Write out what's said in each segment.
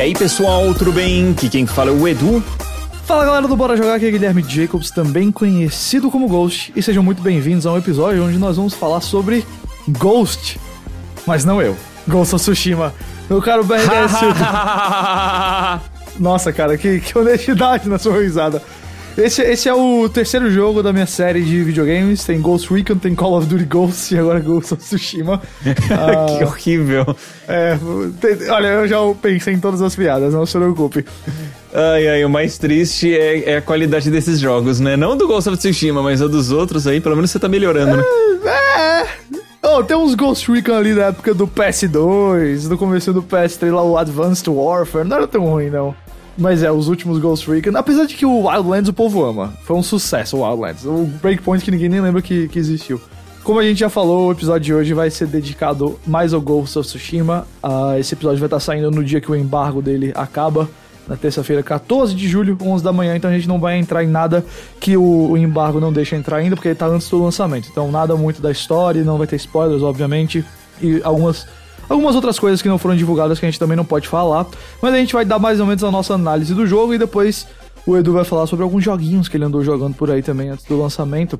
E aí pessoal, tudo bem? Aqui quem fala é o Edu. Fala galera do Bora Jogar, aqui é Guilherme Jacobs, também conhecido como Ghost, e sejam muito bem-vindos a um episódio onde nós vamos falar sobre Ghost. Mas não eu, Ghost of Tsushima. Meu caro BRDS. Nossa, cara, que, que honestidade na sua risada. Esse, esse é o terceiro jogo da minha série de videogames. Tem Ghost Recon, tem Call of Duty Ghosts e agora Ghost of Tsushima. Ah, que horrível. É, tem, olha, eu já pensei em todas as piadas, não se preocupe. Ai, ai, o mais triste é, é, a qualidade desses jogos, né? Não do Ghost of Tsushima, mas dos outros aí, pelo menos você tá melhorando, né? É. Oh, tem uns Ghost Recon ali da época do PS2, do começo do PS3 lá, o Advanced Warfare. Não era tão ruim, não. Mas é, os últimos Ghost Recon. Apesar de que o Wildlands o povo ama. Foi um sucesso o Wildlands. O Breakpoint que ninguém nem lembra que, que existiu. Como a gente já falou, o episódio de hoje vai ser dedicado mais ao Ghost of Tsushima. Uh, esse episódio vai estar saindo no dia que o embargo dele acaba, na terça-feira, 14 de julho, 11 da manhã. Então a gente não vai entrar em nada que o, o embargo não deixa entrar ainda, porque ele tá antes do lançamento. Então nada muito da história, não vai ter spoilers, obviamente. E algumas algumas outras coisas que não foram divulgadas que a gente também não pode falar. Mas a gente vai dar mais ou menos a nossa análise do jogo e depois o Edu vai falar sobre alguns joguinhos que ele andou jogando por aí também antes do lançamento.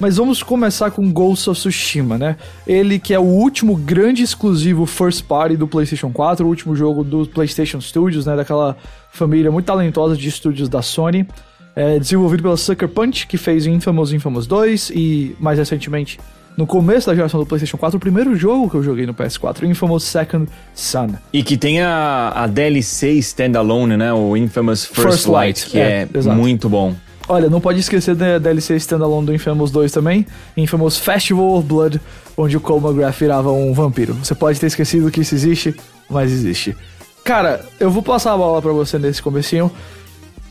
Mas vamos começar com Ghost of Tsushima, né? Ele que é o último grande exclusivo first party do PlayStation 4, o último jogo do PlayStation Studios, né? Daquela família muito talentosa de estúdios da Sony. É desenvolvido pela Sucker Punch, que fez Infamous Infamous 2 e mais recentemente no começo da geração do PlayStation 4, o primeiro jogo que eu joguei no PS4, Infamous Second Son. E que tem a, a DLC standalone, né? O Infamous First, First Light, Light, que é, é muito bom. Olha, não pode esquecer da DLC standalone do Infamous 2 também, Infamous Festival of Blood, onde o Cole McGrath virava um vampiro. Você pode ter esquecido que isso existe, mas existe. Cara, eu vou passar a bola para você nesse comecinho.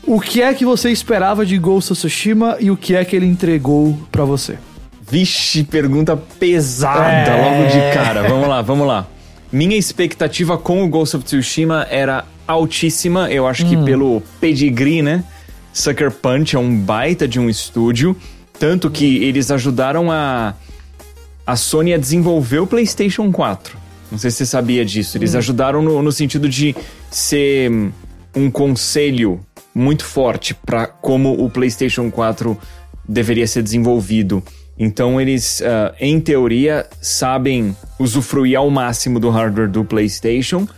O que é que você esperava de Ghost of Tsushima e o que é que ele entregou para você? Vixe, pergunta pesada é... logo de cara. Vamos lá, vamos lá. Minha expectativa com o Ghost of Tsushima era altíssima, eu acho hum. que pelo pedigree, né? Sucker Punch é um baita de um estúdio, tanto que eles ajudaram a a Sony a desenvolver o PlayStation 4. Não sei se você sabia disso. Eles hum. ajudaram no, no sentido de ser um conselho muito forte para como o PlayStation 4 deveria ser desenvolvido. Então eles, uh, em teoria, sabem usufruir ao máximo do hardware do PlayStation.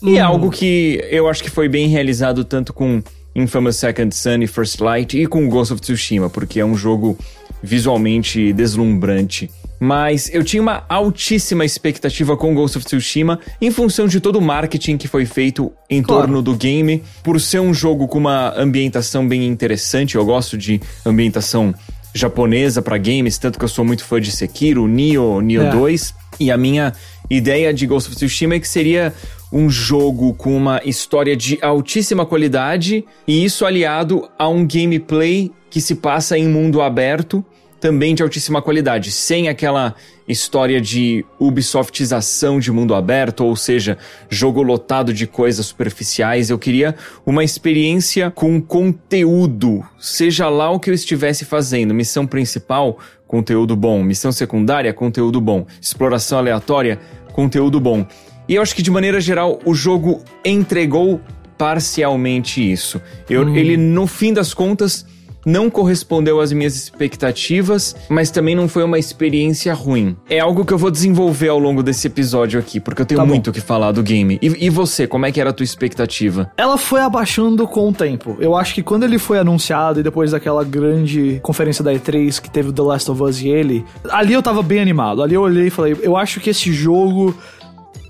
E é algo que eu acho que foi bem realizado tanto com Infamous Second Son e First Light e com Ghost of Tsushima, porque é um jogo visualmente deslumbrante. Mas eu tinha uma altíssima expectativa com Ghost of Tsushima em função de todo o marketing que foi feito em claro. torno do game, por ser um jogo com uma ambientação bem interessante. Eu gosto de ambientação japonesa para games, tanto que eu sou muito fã de Sekiro, Nioh, Nioh é. 2. E a minha ideia de Ghost of Tsushima é que seria um jogo com uma história de altíssima qualidade e isso aliado a um gameplay que se passa em mundo aberto também de altíssima qualidade, sem aquela história de Ubisoftização de mundo aberto, ou seja, jogo lotado de coisas superficiais. Eu queria uma experiência com conteúdo, seja lá o que eu estivesse fazendo. Missão principal, conteúdo bom. Missão secundária, conteúdo bom. Exploração aleatória, conteúdo bom. E eu acho que de maneira geral o jogo entregou parcialmente isso. Eu, hum. Ele, no fim das contas, não correspondeu às minhas expectativas, mas também não foi uma experiência ruim. É algo que eu vou desenvolver ao longo desse episódio aqui, porque eu tenho tá muito o que falar do game. E, e, você, como é que era a tua expectativa? Ela foi abaixando com o tempo. Eu acho que quando ele foi anunciado e depois daquela grande conferência da E3 que teve The Last of Us e ele, ali eu tava bem animado. Ali eu olhei e falei, eu acho que esse jogo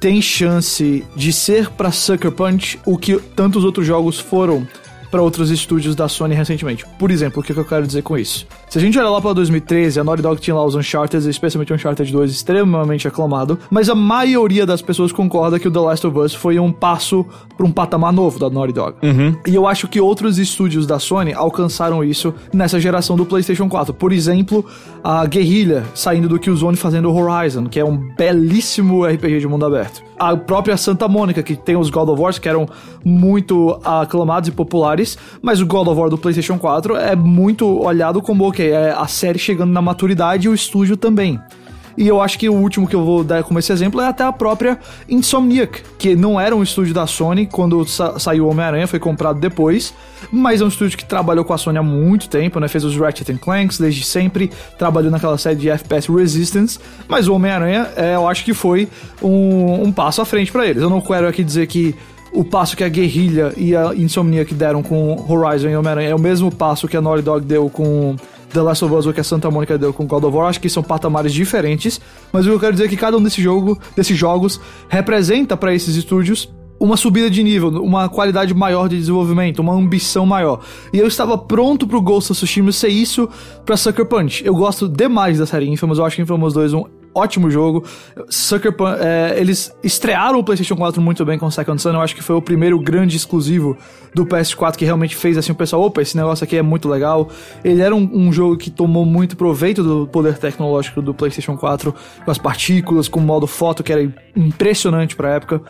tem chance de ser para Sucker Punch o que tantos outros jogos foram para outros estúdios da Sony recentemente. Por exemplo, o que, que eu quero dizer com isso? Se a gente olhar lá para 2013, a Naughty Dog tinha lá os Uncharted, especialmente o Uncharted 2, extremamente aclamado, mas a maioria das pessoas concorda que o The Last of Us foi um passo para um patamar novo da Naughty Dog. Uhum. E eu acho que outros estúdios da Sony alcançaram isso nessa geração do PlayStation 4. Por exemplo, a Guerrilla saindo do Killzone fazendo Horizon, que é um belíssimo RPG de mundo aberto. A própria Santa Mônica, que tem os God of War, que eram muito aclamados e populares, mas o God of War do PlayStation 4 é muito olhado como é a série chegando na maturidade e o estúdio também. E eu acho que o último que eu vou dar como esse exemplo é até a própria Insomniac, que não era um estúdio da Sony quando sa saiu Homem-Aranha, foi comprado depois, mas é um estúdio que trabalhou com a Sony há muito tempo, né? Fez os Ratchet Clanks desde sempre, trabalhou naquela série de FPS Resistance, mas o Homem-Aranha, é, eu acho que foi um, um passo à frente para eles. Eu não quero aqui dizer que o passo que a Guerrilha e a Insomniac deram com Horizon e Homem-Aranha é o mesmo passo que a Naughty Dog deu com The Last of Us ou que a Santa Mônica deu com God of War, acho que são patamares diferentes, mas o que eu quero dizer é que cada um desse jogo, desses jogos representa para esses estúdios uma subida de nível, uma qualidade maior de desenvolvimento, uma ambição maior. E eu estava pronto pro Ghost of Tsushima ser isso pra Sucker Punch. Eu gosto demais da série Infamous, eu acho que Infamous 2 é um ótimo jogo. Sucker Punch, é, eles estrearam o PlayStation 4 muito bem com Second Son. Eu acho que foi o primeiro grande exclusivo do PS4 que realmente fez assim o pessoal, opa, esse negócio aqui é muito legal. Ele era um, um jogo que tomou muito proveito do poder tecnológico do PlayStation 4, com as partículas, com o modo foto que era impressionante pra época.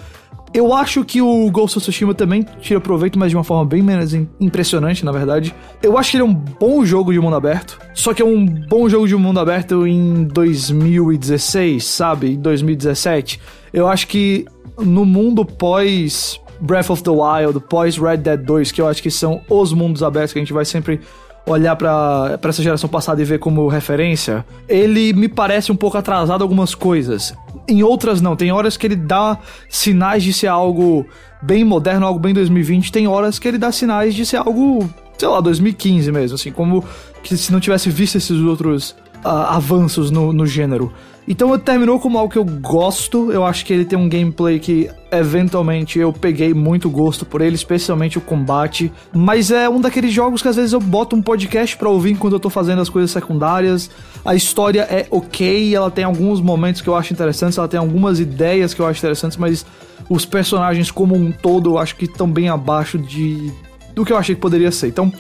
Eu acho que o Ghost of Tsushima também tira proveito, mas de uma forma bem menos impressionante, na verdade. Eu acho que ele é um bom jogo de mundo aberto, só que é um bom jogo de mundo aberto em 2016, sabe? Em 2017. Eu acho que no mundo pós Breath of the Wild, pós Red Dead 2, que eu acho que são os mundos abertos que a gente vai sempre olhar para essa geração passada e ver como referência, ele me parece um pouco atrasado algumas coisas. Em outras não, tem horas que ele dá sinais de ser algo bem moderno, algo bem 2020, tem horas que ele dá sinais de ser algo, sei lá, 2015 mesmo, assim, como que se não tivesse visto esses outros uh, avanços no, no gênero. Então terminou como algo que eu gosto. Eu acho que ele tem um gameplay que eventualmente eu peguei muito gosto por ele, especialmente o combate. Mas é um daqueles jogos que às vezes eu boto um podcast pra ouvir enquanto eu tô fazendo as coisas secundárias. A história é ok, ela tem alguns momentos que eu acho interessantes, ela tem algumas ideias que eu acho interessantes, mas os personagens como um todo eu acho que estão bem abaixo de do que eu achei que poderia ser. Então,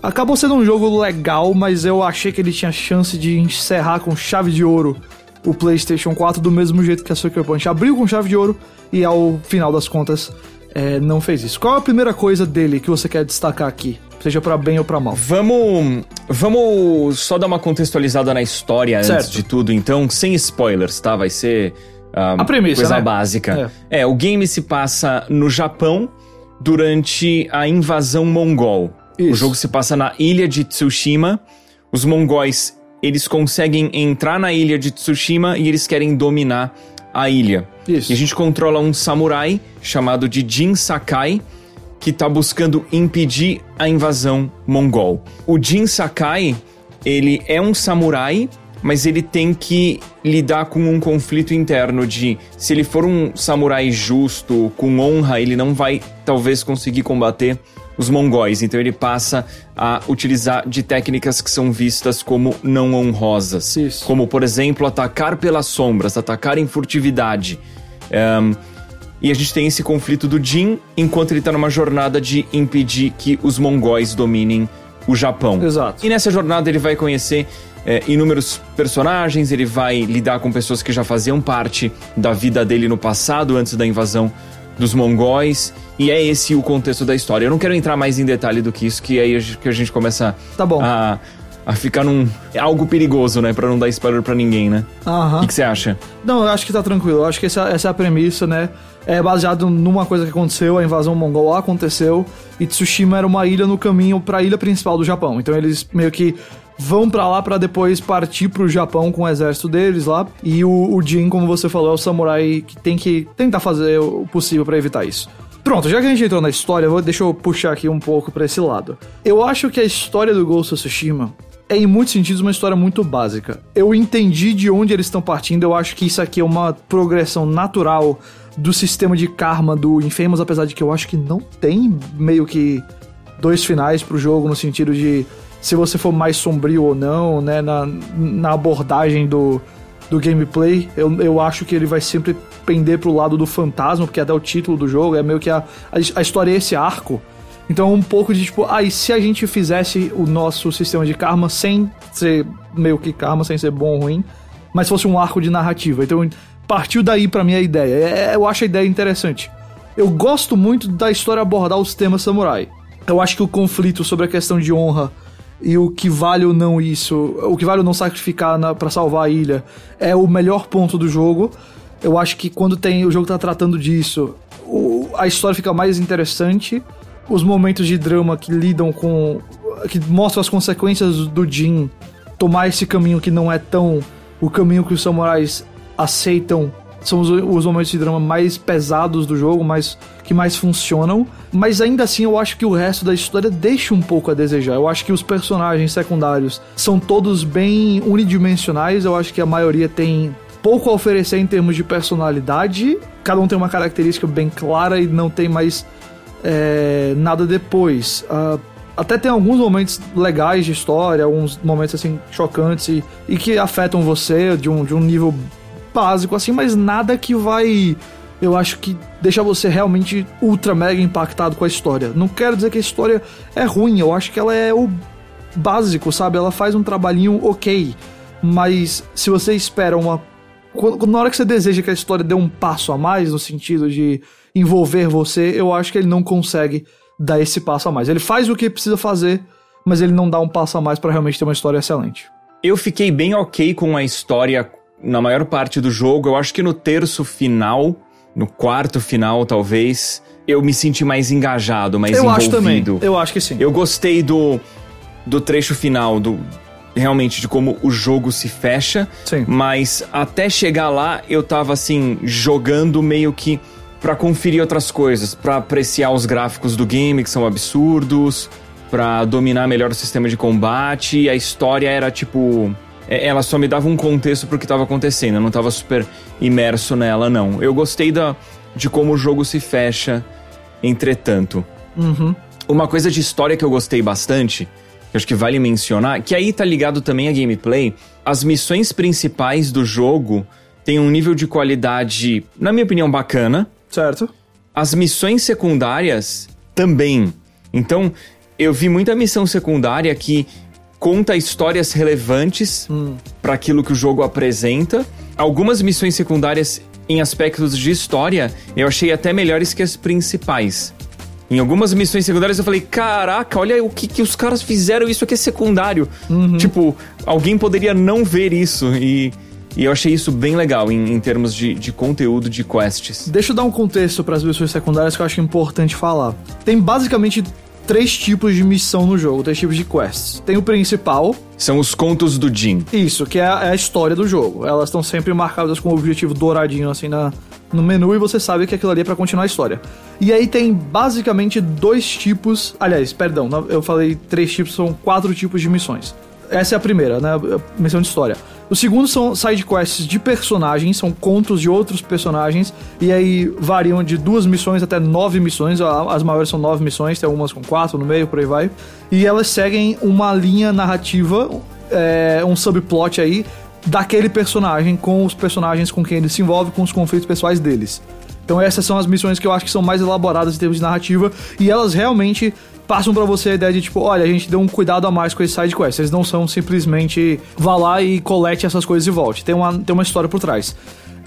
acabou sendo um jogo legal, mas eu achei que ele tinha chance de encerrar com chave de ouro o PlayStation 4 do mesmo jeito que a Sucker Punch abriu com chave de ouro e ao final das contas é, não fez isso. Qual é a primeira coisa dele que você quer destacar aqui? Seja para bem ou para mal. Vamos, vamos só dar uma contextualizada na história certo. antes de tudo, então, sem spoilers, tá? Vai ser um, a premissa, coisa né? básica. É. é, o game se passa no Japão durante a invasão mongol. Isso. O jogo se passa na ilha de Tsushima. Os mongóis eles conseguem entrar na ilha de Tsushima e eles querem dominar a ilha. Isso. E a gente controla um samurai chamado de Jin Sakai, que está buscando impedir a invasão mongol. O Jin Sakai, ele é um samurai, mas ele tem que lidar com um conflito interno de se ele for um samurai justo, com honra, ele não vai talvez conseguir combater os mongóis. Então ele passa a utilizar de técnicas que são vistas como não honrosas. Isso. Como, por exemplo, atacar pelas sombras, atacar em furtividade. Um, e a gente tem esse conflito do Jin, enquanto ele está numa jornada de impedir que os mongóis dominem o Japão. Exato. E nessa jornada ele vai conhecer é, inúmeros personagens, ele vai lidar com pessoas que já faziam parte da vida dele no passado, antes da invasão dos mongóis. E é esse o contexto da história. Eu não quero entrar mais em detalhe do que isso, que aí que a gente começa tá bom. a a ficar num. É algo perigoso, né? Pra não dar spoiler pra ninguém, né? Aham. O que você acha? Não, eu acho que tá tranquilo. Eu acho que essa, essa é a premissa, né? É baseado numa coisa que aconteceu, a invasão mongol aconteceu, e Tsushima era uma ilha no caminho pra ilha principal do Japão. Então eles meio que vão para lá para depois partir pro Japão com o exército deles lá. E o, o Jin, como você falou, é o samurai que tem que tentar fazer o possível para evitar isso. Pronto, já que a gente entrou na história, vou, deixa eu puxar aqui um pouco para esse lado. Eu acho que a história do Ghost of Tsushima é em muitos sentidos uma história muito básica. Eu entendi de onde eles estão partindo, eu acho que isso aqui é uma progressão natural do sistema de karma do Infamous, apesar de que eu acho que não tem meio que dois finais pro jogo no sentido de se você for mais sombrio ou não, né, na, na abordagem do, do gameplay, eu, eu acho que ele vai sempre pender pro lado do fantasma, porque até o título do jogo é meio que a, a, a história é esse arco. Então, um pouco de tipo, ah, e se a gente fizesse o nosso sistema de karma sem ser meio que karma, sem ser bom ou ruim, mas fosse um arco de narrativa. Então, partiu daí pra mim a ideia. É, eu acho a ideia interessante. Eu gosto muito da história abordar os temas samurai. Eu acho que o conflito sobre a questão de honra e o que vale ou não isso, o que vale ou não sacrificar para salvar a ilha é o melhor ponto do jogo. Eu acho que quando tem o jogo tá tratando disso, o, a história fica mais interessante. Os momentos de drama que lidam com. que mostram as consequências do Jin tomar esse caminho que não é tão o caminho que os samurais aceitam são os, os, momentos de drama mais pesados do jogo, mais que mais funcionam. Mas ainda assim, eu acho que o resto da história deixa um pouco a desejar. Eu acho que os personagens secundários são todos bem unidimensionais. Eu acho que a maioria tem pouco a oferecer em termos de personalidade. Cada um tem uma característica bem clara e não tem mais é, nada depois. Uh, até tem alguns momentos legais de história, alguns momentos assim chocantes e, e que afetam você de um, de um nível básico, assim, mas nada que vai. Eu acho que deixa você realmente ultra mega impactado com a história. Não quero dizer que a história é ruim, eu acho que ela é o básico, sabe? Ela faz um trabalhinho ok. Mas se você espera uma. Na hora que você deseja que a história dê um passo a mais, no sentido de envolver você, eu acho que ele não consegue dar esse passo a mais. Ele faz o que precisa fazer, mas ele não dá um passo a mais para realmente ter uma história excelente. Eu fiquei bem ok com a história na maior parte do jogo. Eu acho que no terço final, no quarto final, talvez, eu me senti mais engajado, mais eu envolvido. Acho também. Eu acho que sim. Eu gostei do, do trecho final, do realmente de como o jogo se fecha. Sim. Mas até chegar lá, eu tava assim, jogando meio que para conferir outras coisas, para apreciar os gráficos do game que são absurdos, para dominar melhor o sistema de combate. A história era tipo ela só me dava um contexto pro que estava acontecendo, eu não estava super imerso nela, não. Eu gostei da, de como o jogo se fecha, entretanto. Uhum. Uma coisa de história que eu gostei bastante, que acho que vale mencionar, que aí tá ligado também a gameplay, as missões principais do jogo têm um nível de qualidade, na minha opinião, bacana. Certo. As missões secundárias também. Então, eu vi muita missão secundária que conta histórias relevantes hum. para aquilo que o jogo apresenta. Algumas missões secundárias em aspectos de história eu achei até melhores que as principais. Em algumas missões secundárias eu falei, caraca, olha o que, que os caras fizeram, isso aqui é secundário. Uhum. Tipo, alguém poderia não ver isso e. E eu achei isso bem legal em, em termos de, de, conteúdo de quests. Deixa eu dar um contexto para as missões secundárias que eu acho importante falar. Tem basicamente três tipos de missão no jogo, três tipos de quests. Tem o principal. São os contos do Jin. Isso, que é a, é a história do jogo. Elas estão sempre marcadas com o objetivo douradinho assim na, no menu e você sabe que aquilo ali é pra continuar a história. E aí tem basicamente dois tipos. Aliás, perdão, eu falei três tipos, são quatro tipos de missões. Essa é a primeira, né? Missão de história. O segundo são side quests de personagens, são contos de outros personagens, e aí variam de duas missões até nove missões. As maiores são nove missões, tem algumas com quatro no meio, por aí vai. E elas seguem uma linha narrativa, é, um subplot aí, daquele personagem, com os personagens com quem ele se envolve, com os conflitos pessoais deles. Então essas são as missões que eu acho que são mais elaboradas em termos de narrativa e elas realmente passam para você a ideia de tipo, olha, a gente deu um cuidado a mais com esse side quest. Eles não são simplesmente vá lá e colete essas coisas e volte. Tem uma, tem uma história por trás.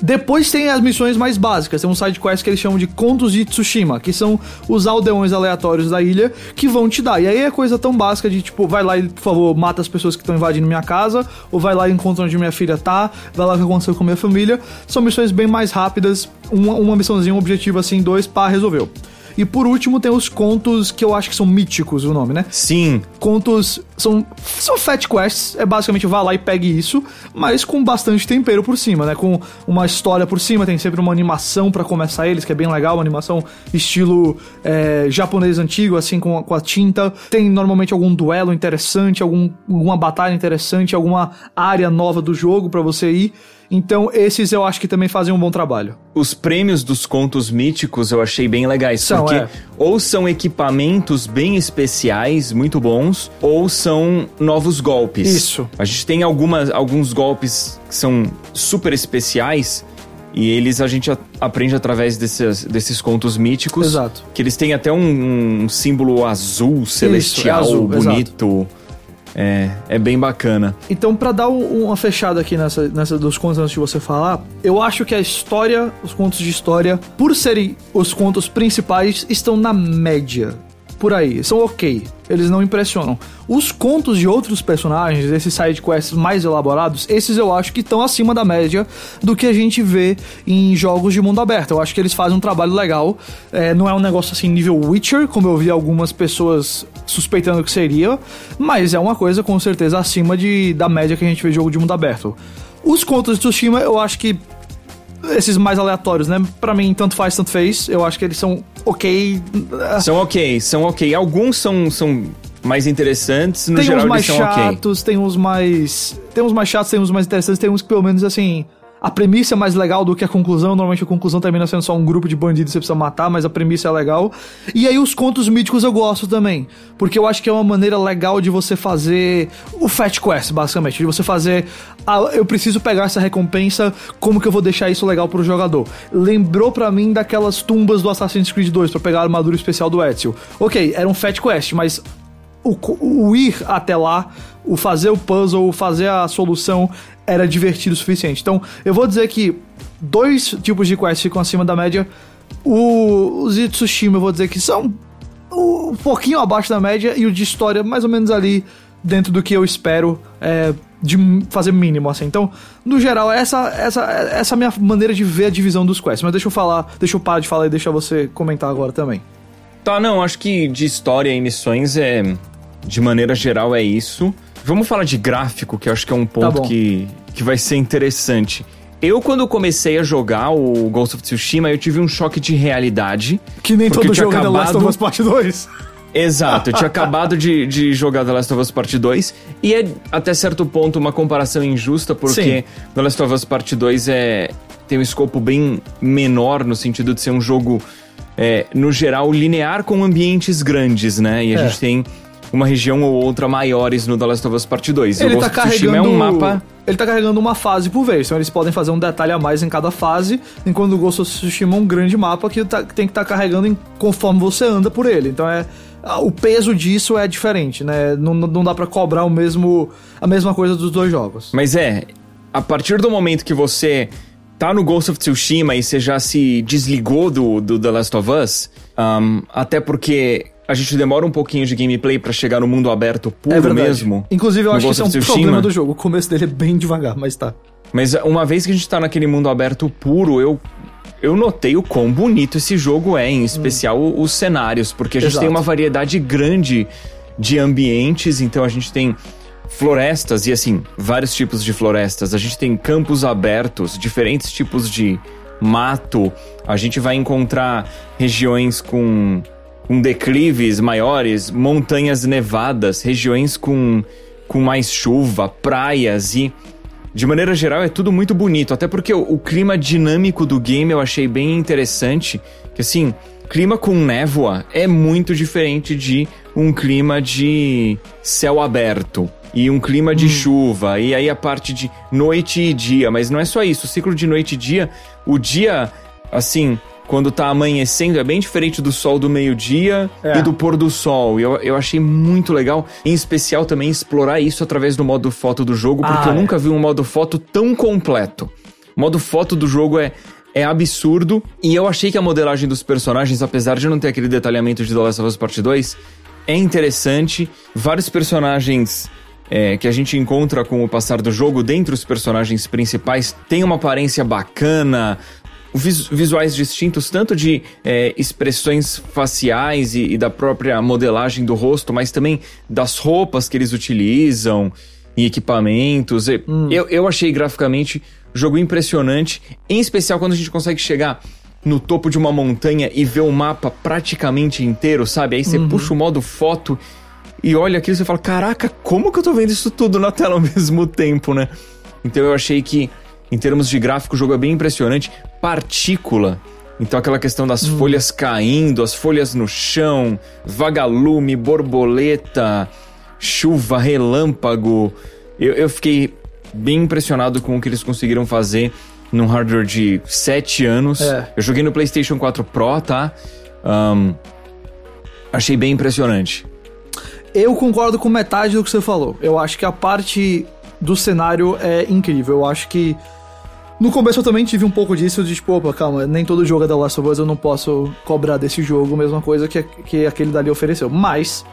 Depois tem as missões mais básicas, tem um side quest que eles chamam de Contos de Tsushima, que são os aldeões aleatórios da ilha que vão te dar. E aí é coisa tão básica de tipo, vai lá e, por favor, mata as pessoas que estão invadindo minha casa, ou vai lá e encontra onde minha filha tá, vai lá o que aconteceu com minha família. São missões bem mais rápidas, uma, uma missãozinha, um objetivo assim, dois, pá, resolveu. E por último tem os contos que eu acho que são míticos o nome, né? Sim. Contos são, são fat quests, é basicamente vá lá e pegue isso, mas com bastante tempero por cima, né? Com uma história por cima, tem sempre uma animação para começar eles, que é bem legal, uma animação estilo é, japonês antigo, assim, com a, com a tinta. Tem normalmente algum duelo interessante, algum, alguma batalha interessante, alguma área nova do jogo para você ir. Então, esses eu acho que também fazem um bom trabalho. Os prêmios dos contos míticos eu achei bem legais, são, porque é. ou são equipamentos bem especiais, muito bons, ou são novos golpes. Isso. A gente tem algumas, alguns golpes que são super especiais, e eles a gente aprende através desses, desses contos míticos. Exato. Que eles têm até um, um símbolo azul, celestial, Isso, é azul, bonito. Exato. É, é bem bacana. Então, para dar uma fechada aqui nessa, nessa dos contos antes de você falar, eu acho que a história, os contos de história, por serem os contos principais, estão na média. Por aí, são ok. Eles não impressionam. Os contos de outros personagens, esses side quests mais elaborados, esses eu acho que estão acima da média do que a gente vê em jogos de mundo aberto. Eu acho que eles fazem um trabalho legal. É, não é um negócio assim nível Witcher, como eu vi algumas pessoas suspeitando que seria, mas é uma coisa com certeza acima de, da média que a gente vê em jogo de mundo aberto. Os contos de Tsushima, eu acho que esses mais aleatórios, né? Pra mim, tanto faz, tanto fez. Eu acho que eles são ok. São ok, são ok. Alguns são, são mais interessantes, no tem geral uns mais eles são chatos, ok. tem uns mais. Tem uns mais chatos, tem uns mais interessantes, tem uns que pelo menos assim a premissa é mais legal do que a conclusão. Normalmente a conclusão termina sendo só um grupo de bandidos que você precisa matar, mas a premissa é legal. E aí os contos míticos eu gosto também. Porque eu acho que é uma maneira legal de você fazer o Fat Quest, basicamente. De você fazer. Ah, eu preciso pegar essa recompensa, como que eu vou deixar isso legal pro jogador? Lembrou para mim daquelas tumbas do Assassin's Creed 2 para pegar a armadura especial do Ezio. Ok, era um Fat Quest, mas o, o, ir até lá, o fazer o puzzle, o fazer a solução era divertido o suficiente. Então, eu vou dizer que dois tipos de quests ficam acima da média. O, os de eu vou dizer que são um pouquinho abaixo da média e o de história mais ou menos ali dentro do que eu espero é, de fazer mínimo, assim. Então, no geral, essa essa essa é a minha maneira de ver a divisão dos quests. Mas deixa eu falar, deixa eu parar de falar e deixar você comentar agora também. Tá, não, acho que de história e missões é. De maneira geral é isso. Vamos falar de gráfico, que eu acho que é um ponto Tá que, que vai ser interessante. Eu, quando comecei a jogar o Ghost of Tsushima, eu tive um choque de realidade. Que nem todo eu tinha jogo da Last of acabado- Us Part 2. Exato, eu tinha acabado de, de jogar The Last of Us Part 2 e é até certo ponto uma comparação injusta porque Sim. The Last of Us Part 2 é, tem um escopo bem menor no sentido de ser um jogo, é, no geral, linear com ambientes grandes, né? E a É. gente tem uma região ou outra maiores no The Last of Us Part 2. Ele o tá Ghost carregando. é um mapa... Ele tá carregando uma fase por vez, então eles podem fazer um detalhe a mais em cada fase, enquanto o Ghost of Tsushima é um grande mapa que, tá- tem que estar carregando em- conforme você anda por ele. Então é. O peso disso é diferente, né? Não, não dá pra cobrar o mesmo, a mesma coisa dos dois jogos. Mas é, a partir do momento que você tá no Ghost of Tsushima e você já se desligou do, do The Last of Us, um, até porque a gente demora um pouquinho de gameplay pra chegar no mundo aberto puro é verdade. mesmo. Inclusive, eu acho que isso é um Tsushima. problema do jogo. O começo dele é bem devagar, mas tá. Mas uma vez que a gente tá naquele mundo aberto puro, eu, eu notei o quão bonito esse jogo é, em especial os cenários, porque a gente Exato. tem uma variedade grande de ambientes, então a gente tem florestas e assim, vários tipos de florestas. A gente tem campos abertos, diferentes tipos de mato. A gente vai encontrar regiões com, com declives maiores, montanhas nevadas, regiões com, com mais chuva, praias e de maneira geral, é tudo muito bonito. Até porque o, o clima dinâmico do game eu achei bem interessante. Que assim, clima com névoa é muito diferente de um clima de céu aberto. E um clima de chuva. E aí a parte de noite e dia. Mas não é só isso. O ciclo de noite e dia, o dia, assim, quando tá amanhecendo, é bem diferente do sol do meio-dia É. e do pôr do sol. E eu, eu achei muito legal, em especial também explorar isso através do modo foto do jogo, porque Ah, eu é. nunca vi um modo foto tão completo. O modo foto do jogo é, é absurdo, e eu achei que a modelagem dos personagens, apesar de não ter aquele detalhamento de The Last of Us Part 2, é interessante. Vários personagens é, que a gente encontra com o passar do jogo, dentre os personagens principais, tem uma aparência bacana, visuais distintos, tanto de é, expressões faciais e, e da própria modelagem do rosto, mas também das roupas que eles utilizam e equipamentos. E Eu, eu achei graficamente jogo impressionante, em especial quando a gente consegue chegar no topo de uma montanha e ver o mapa praticamente inteiro, sabe? Aí você puxa o modo foto e olha aquilo e você fala: Caraca, como que eu tô vendo isso tudo na tela ao mesmo tempo, né? Então eu achei que, em termos de gráfico, o jogo é bem impressionante. Partícula. Então aquela questão das folhas caindo, as folhas no chão, vagalume, borboleta, chuva, relâmpago. Eu, eu fiquei bem impressionado com o que eles conseguiram fazer num hardware de 7 anos. É. Eu joguei no PlayStation 4 Pro, tá? Ahn, achei bem impressionante. Eu concordo com metade do que você falou. Eu acho que a parte do cenário é incrível. Eu acho que No começo eu também tive um pouco disso, de tipo, opa, calma, nem todo jogo é da Last of Us, eu não posso cobrar desse jogo a mesma coisa que, que aquele dali ofereceu. Mas,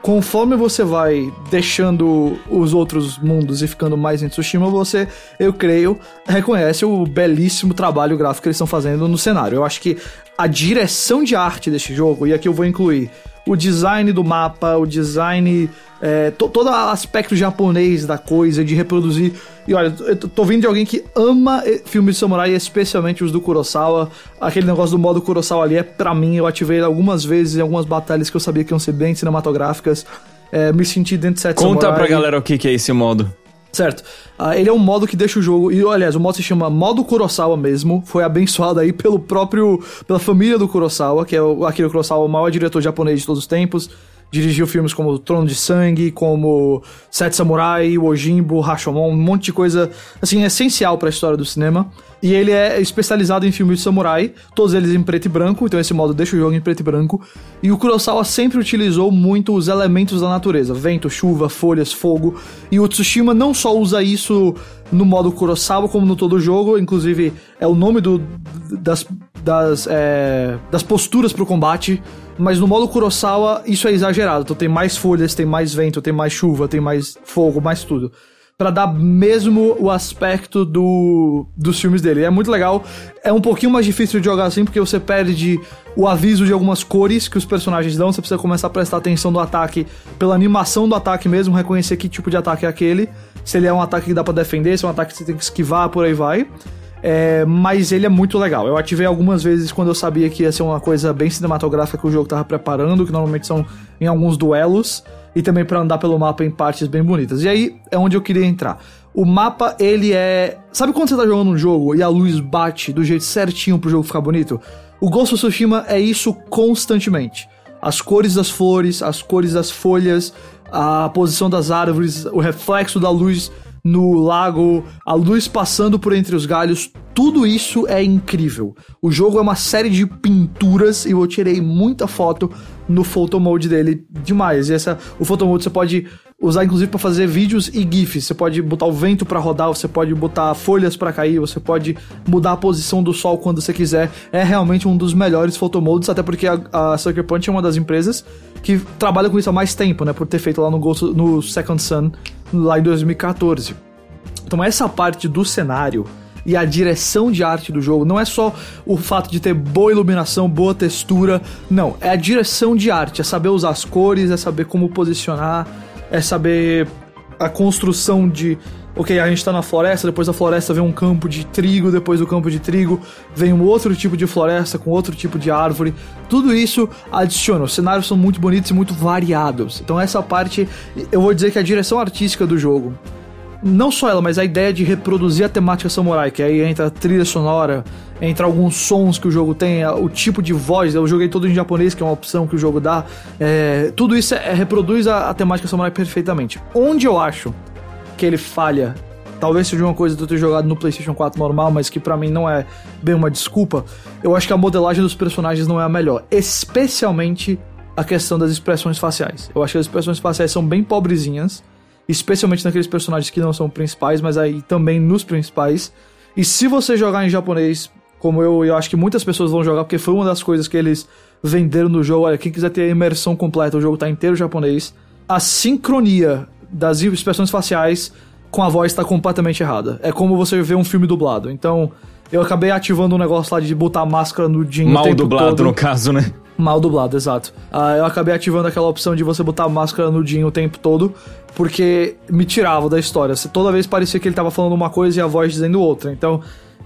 conforme você vai deixando os outros mundos e ficando mais em Tsushima, você, eu creio, reconhece o belíssimo trabalho gráfico que eles estão fazendo no cenário. Eu acho que a direção de arte desse jogo, e aqui eu vou incluir o design do mapa, o design. É, to, todo aspecto japonês da coisa, de reproduzir. E olha, eu tô vindo de alguém que ama filmes de samurai, especialmente os do Kurosawa. Aquele negócio do modo Kurosawa ali é pra mim, eu ativei algumas vezes em algumas batalhas que eu sabia que iam ser bem cinematográficas. É, me senti dentro de sete Conta samurai. pra galera o que, que é esse modo. Certo. Uh, ele é um modo que deixa o jogo. E, aliás, o modo se chama modo Kurosawa mesmo. Foi abençoado aí pelo próprio. pela família do Kurosawa, que é o Akira Kurosawa, o maior diretor japonês de todos os tempos. Dirigiu filmes como Trono de Sangue, como Sete Samurai, Ojimbo, Rashomon, um monte de coisa, assim, essencial para a história do cinema. E ele é especializado em filmes de samurai, todos eles em preto e branco, então esse modo deixa o jogo em preto e branco. E o Kurosawa sempre utilizou muito os elementos da natureza, vento, chuva, folhas, fogo. E o Tsushima não só usa isso no modo Kurosawa, como no todo o jogo, inclusive é o nome do, das, das, é, das posturas pro combate mas no modo Kurosawa isso é exagerado. Então tem mais folhas, tem mais vento, tem mais chuva, tem mais fogo, mais tudo. para dar mesmo o aspecto do, dos filmes dele. É muito legal. É um pouquinho mais difícil de jogar assim, porque você perde o aviso de algumas cores que os personagens dão. Você precisa começar a prestar atenção no ataque pela animação do ataque mesmo, reconhecer que tipo de ataque é aquele. Se ele é um ataque que dá para defender, se é um ataque que você tem que esquivar, por aí vai. É, mas ele é muito legal. Eu ativei algumas vezes quando eu sabia que ia ser uma coisa bem cinematográfica que o jogo tava preparando, que normalmente são em alguns duelos, e também para andar pelo mapa em partes bem bonitas. E aí é onde eu queria entrar. O mapa, ele é. Sabe quando você tá jogando um jogo e a luz bate do jeito certinho pro jogo ficar bonito? O Ghost of Tsushima é isso constantemente. As cores das flores, as cores das folhas, a posição das árvores, o reflexo da luz no lago, a luz passando por entre os galhos, tudo isso é incrível. O jogo é uma série de pinturas e eu tirei muita foto no photo mode dele demais. E essa, o photo mode você pode usar inclusive para fazer vídeos e gifs. Você pode botar o vento para rodar, você pode botar folhas para cair, você pode mudar a posição do sol quando você quiser. É realmente um dos melhores photomodes, até porque a, a Sucker Punch é uma das empresas que trabalha com isso há mais tempo, né, por ter feito lá no, Ghost, no Second Sun lá em 2014. Então essa parte do cenário e a direção de arte do jogo não é só o fato de ter boa iluminação, boa textura, não, é a direção de arte, é saber usar as cores, é saber como posicionar, é saber a construção de ok, a gente está na floresta, depois da floresta vem um campo de trigo, depois do campo de trigo vem um outro tipo de floresta com outro tipo de árvore. Tudo isso adiciona. Os cenários são muito bonitos e muito variados. Então essa parte, eu vou dizer que a direção artística do jogo, não só ela, mas a ideia de reproduzir a temática samurai, que aí entra a trilha sonora, entra alguns sons que o jogo tem, o tipo de voz, eu joguei todo em japonês, que é uma opção que o jogo dá. É, tudo isso é, reproduz a, a temática samurai perfeitamente. Onde eu acho que ele falha, talvez seja uma coisa de eu ter jogado no PlayStation 4 normal, mas que para mim não é bem uma desculpa. Eu acho que a modelagem dos personagens não é a melhor, especialmente a questão das expressões faciais. Eu acho que as expressões faciais são bem pobrezinhas, especialmente naqueles personagens que não são principais, mas aí também nos principais. E se você jogar em japonês, como eu, eu acho que muitas pessoas vão jogar, porque foi uma das coisas que eles venderam no jogo. Olha, quem quiser ter a imersão completa, o jogo tá inteiro japonês. A sincronia das expressões faciais com a voz tá completamente errada. É como você vê um filme dublado. Então, eu acabei ativando um negócio lá de botar máscara no Jin Mal dublado, todo. no caso, né? Mal dublado, exato. Uh, eu acabei ativando aquela opção de você botar máscara no Jin o tempo todo, porque me tirava da história. Toda vez parecia que ele tava falando uma coisa e a voz dizendo outra. Então,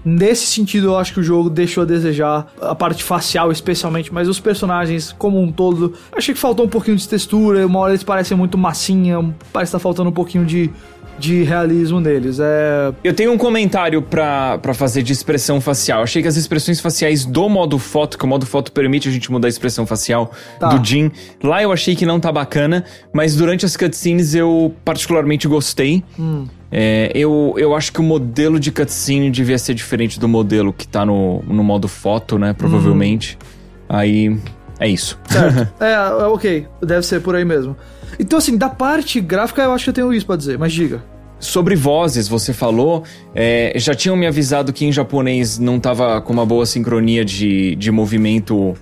Nesse sentido, eu acho que o jogo deixou a desejar, a parte facial especialmente, mas os personagens como um todo, achei que faltou um pouquinho de textura, uma hora eles parecem muito massinha, parece estar tá faltando um pouquinho de de realismo neles. É... Eu tenho um comentário para fazer de expressão facial. Achei que as expressões faciais do modo foto, que o modo foto permite a gente mudar a expressão facial tá. do Jin, lá eu achei que não tá bacana, mas durante as cutscenes eu particularmente gostei. Hum. É, eu, eu acho que o modelo de cutscene devia ser diferente do modelo que tá no, no modo foto, né? Provavelmente. Hum. Aí. É isso. Certo. é, é, ok. Deve ser por aí mesmo. Então, assim, da parte gráfica eu acho que eu tenho isso pra dizer, mas diga. Sobre vozes, você falou, é, já tinham me avisado que em japonês não estava com uma boa sincronia de, de movimento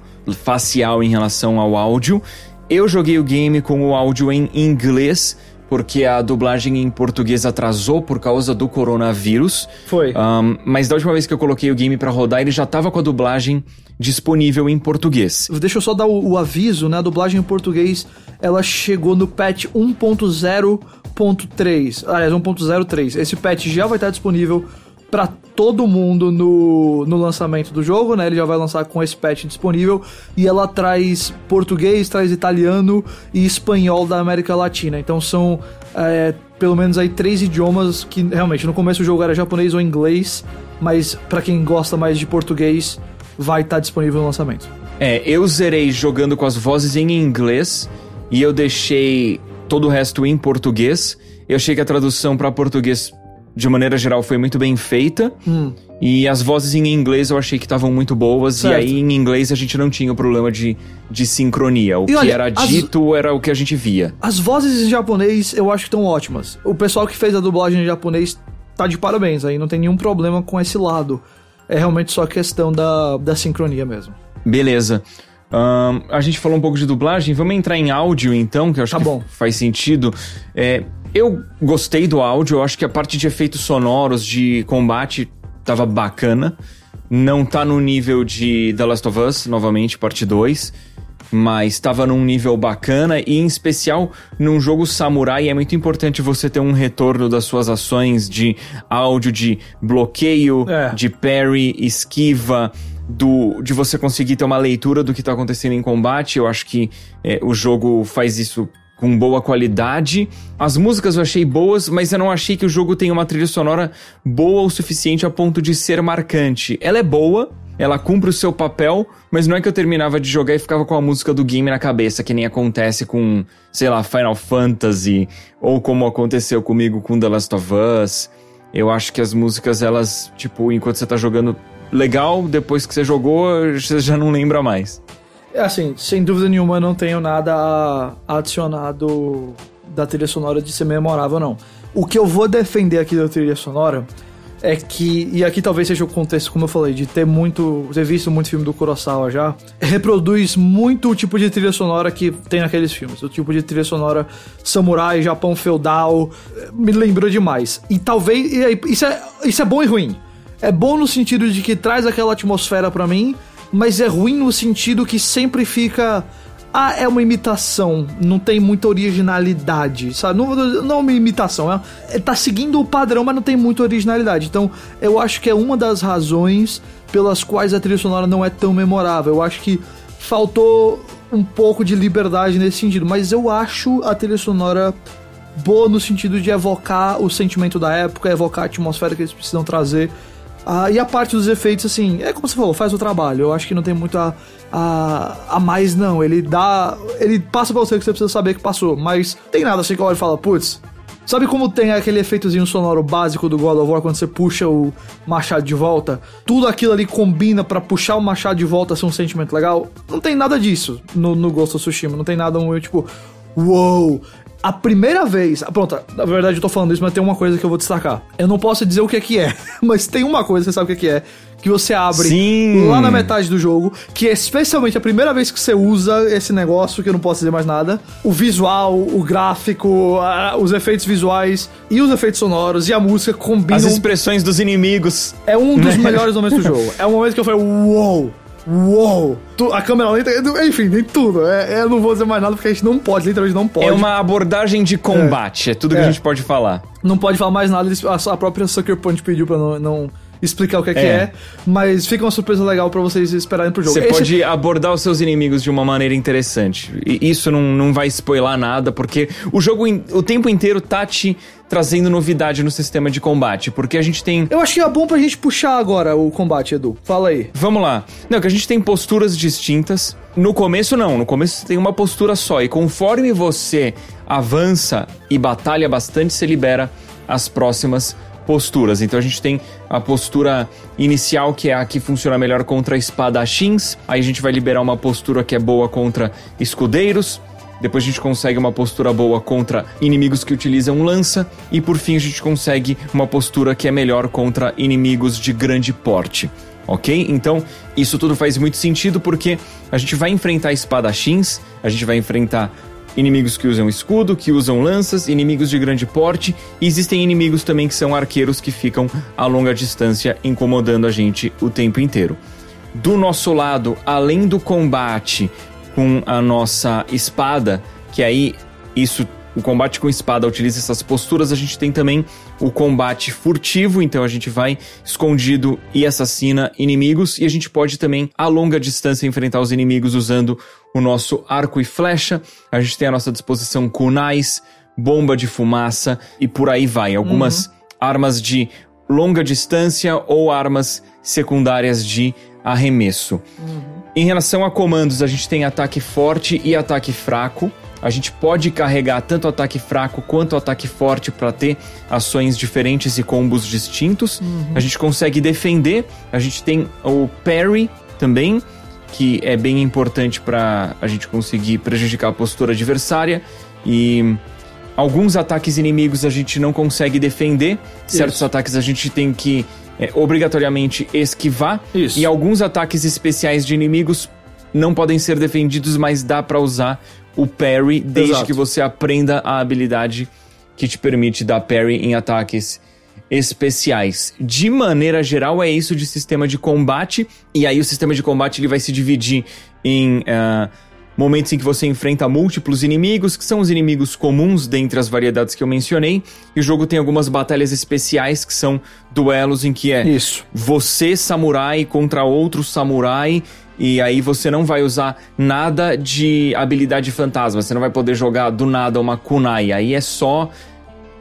facial em relação ao áudio. Eu joguei o game com o áudio em inglês, porque a dublagem em português atrasou por causa do coronavírus. Foi. Um, mas da última vez que eu coloquei o game para rodar, ele já tava com a dublagem disponível em português. Deixa eu só dar o, o aviso, né? A dublagem em português, ela chegou no patch 1.0.3. Aliás, 1.03. Esse patch já vai estar disponível para todo mundo no, no lançamento do jogo, né? Ele já vai lançar com esse patch disponível e ela traz português, traz italiano e espanhol da América Latina. Então são é, pelo menos aí três idiomas que realmente no começo o jogo era japonês ou inglês, mas para quem gosta mais de português vai estar tá disponível no lançamento. É, eu zerei jogando com as vozes em inglês e eu deixei todo o resto em português. Eu achei que a tradução para português de maneira geral, foi muito bem feita. Hum. E as vozes em inglês eu achei que estavam muito boas. Certo. E aí, em inglês, a gente não tinha o problema de, de sincronia. O e que olha, era dito as, era o que a gente via. As vozes em japonês eu acho que estão ótimas. O pessoal que fez a dublagem em japonês tá de parabéns aí, não tem nenhum problema com esse lado. É realmente só questão da, da sincronia mesmo. Beleza. Um, a gente falou um pouco de dublagem, vamos entrar em áudio então, que eu acho tá que bom. faz sentido. É, eu gostei do áudio, eu acho que a parte de efeitos sonoros, de combate, tava bacana. Não tá no nível de The Last of Us, novamente, parte 2. Mas estava num nível bacana e, em especial, num jogo samurai, é muito importante você ter um retorno das suas ações de áudio, de bloqueio, é. de parry, esquiva, do, de você conseguir ter uma leitura do que está acontecendo em combate. Eu acho que é, o jogo faz isso com boa qualidade. As músicas eu achei boas, mas eu não achei que o jogo tenha uma trilha sonora boa o suficiente a ponto de ser marcante. Ela é boa, ela cumpre o seu papel, mas não é que eu terminava de jogar e ficava com a música do game na cabeça, que nem acontece com, sei lá, Final Fantasy, ou como aconteceu comigo com The Last of Us. Eu acho que as músicas, elas, tipo, enquanto você tá jogando legal, depois que você jogou, você já não lembra mais. É assim, sem dúvida nenhuma, não tenho nada adicionado da trilha sonora de ser memorável, não. O que eu vou defender aqui da trilha sonora é que, e aqui talvez seja o contexto, como eu falei, de ter muito, ter visto muito filme do Kurosawa já, reproduz muito o tipo de trilha sonora que tem naqueles filmes. O tipo de trilha sonora samurai, Japão feudal, me lembrou demais. E talvez, e isso, é, isso é bom e ruim. É bom no sentido de que traz aquela atmosfera para mim, mas é ruim no sentido que sempre fica. Ah, é uma imitação, não tem muita originalidade, sabe? Não, não é uma imitação, é, é, tá seguindo o padrão, mas não tem muita originalidade. Então, eu acho que é uma das razões pelas quais a trilha sonora não é tão memorável. Eu acho que faltou um pouco de liberdade nesse sentido, mas eu acho a trilha sonora boa no sentido de evocar o sentimento da época, evocar a atmosfera que eles precisam trazer ah, e a parte dos efeitos, assim, é como você falou, faz o trabalho. Eu acho que não tem muito a, a, a mais, não. Ele dá. Ele passa pra você que você precisa saber que passou. Mas tem nada assim que eu olho e fala, putz. Sabe como tem aquele efeitozinho sonoro básico do God of War quando você puxa o machado de volta? Tudo aquilo ali combina para puxar o machado de volta ser um sentimento legal? Não tem nada disso no, no Ghost of Tsushima. Não tem nada um tipo, uou, wow, a primeira vez. Pronto, na verdade eu tô falando isso, mas tem uma coisa que eu vou destacar. Eu não posso dizer o que é que é, mas tem uma coisa que você sabe o que é que é. Que você abre Sim. lá na metade do jogo, que é especialmente a primeira vez que você usa esse negócio, que eu não posso dizer mais nada. O visual, o gráfico, a, os efeitos visuais e os efeitos sonoros e a música combinam. As expressões dos inimigos. É um dos melhores momentos do jogo. É um momento que eu falei, uou! Wow! Uou! A câmera lenta, enfim, tem tudo. É, eu não vou dizer mais nada porque a gente não pode, literalmente não pode. É uma abordagem de combate, é, é tudo que é. a gente pode falar. Não pode falar mais nada, a própria Sucker Punch pediu pra não, não explicar o que é, é, que é, mas fica uma surpresa legal para vocês esperarem pro jogo. Você Esse... pode abordar os seus inimigos de uma maneira interessante. E isso não, não vai spoiler nada, porque o jogo o tempo inteiro tá te trazendo novidade no sistema de combate, porque a gente tem... Eu acho que é bom pra gente puxar agora o combate, Edu. Fala aí. Vamos lá. Não, que a gente tem posturas distintas. No começo não, no começo você tem uma postura só, e conforme você avança e batalha bastante, você libera as próximas posturas. Então a gente tem a postura inicial, que é a que funciona melhor contra espadachins. Aí a gente vai liberar uma postura que é boa contra escudeiros. depois a gente consegue uma postura boa contra inimigos que utilizam lança, e por fim a gente consegue uma postura que é melhor contra inimigos de grande porte. Ok? Então, isso tudo faz muito sentido porque a gente vai enfrentar espadachins, a gente vai enfrentar inimigos que usam escudo, que usam lanças, inimigos de grande porte, e existem inimigos também que são arqueiros que ficam a longa distância incomodando a gente o tempo inteiro. Do nosso lado, além do combate com a nossa espada, que aí isso o combate com espada utiliza essas posturas, a gente tem também o combate furtivo, então a gente vai escondido e assassina inimigos, e a gente pode também, a longa distância, enfrentar os inimigos usando o nosso arco e flecha. A gente tem à nossa disposição kunais, bomba de fumaça e por aí vai. Algumas uhum. armas de longa distância ou armas secundárias de arremesso. Uhum. Em relação a comandos, a gente tem ataque forte e ataque fraco. A gente pode carregar tanto ataque fraco quanto ataque forte para ter ações diferentes e combos distintos. Uhum. A gente consegue defender. A gente tem o parry também, que é bem importante para a gente conseguir prejudicar a postura adversária. E alguns ataques inimigos a gente não consegue defender. Isso. Certos ataques a gente tem que é, obrigatoriamente esquivar. Isso. E alguns ataques especiais de inimigos não podem ser defendidos, mas dá para usar o parry desde Exato. que você aprenda a habilidade que te permite dar parry em ataques especiais. De maneira geral, é isso de sistema de combate. E aí o sistema de combate ele vai se dividir em uh, momentos em que você enfrenta múltiplos inimigos, que são os inimigos comuns dentre as variedades que eu mencionei. E o jogo tem algumas batalhas especiais, que são duelos em que é Isso. você, samurai, contra outro samurai. E aí você não vai usar nada de habilidade fantasma. Você não vai poder jogar do nada uma kunai. Aí é só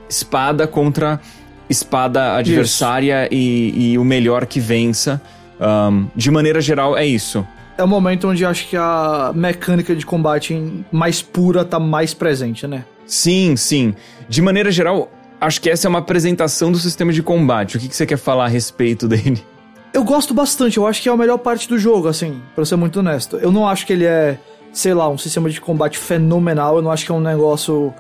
espada contra espada adversária e, e, o melhor que vença. Um, de maneira geral, é isso é o momento onde acho que a mecânica de combate mais pura tá mais presente, né? Sim, sim. De maneira geral, acho que essa é uma apresentação do sistema de combate. O que, que você quer falar a respeito dele? Eu gosto bastante, eu acho que é a melhor parte do jogo, assim, pra ser muito honesto. Eu não acho que ele é, sei lá, um sistema de combate fenomenal, eu não acho que é um negócio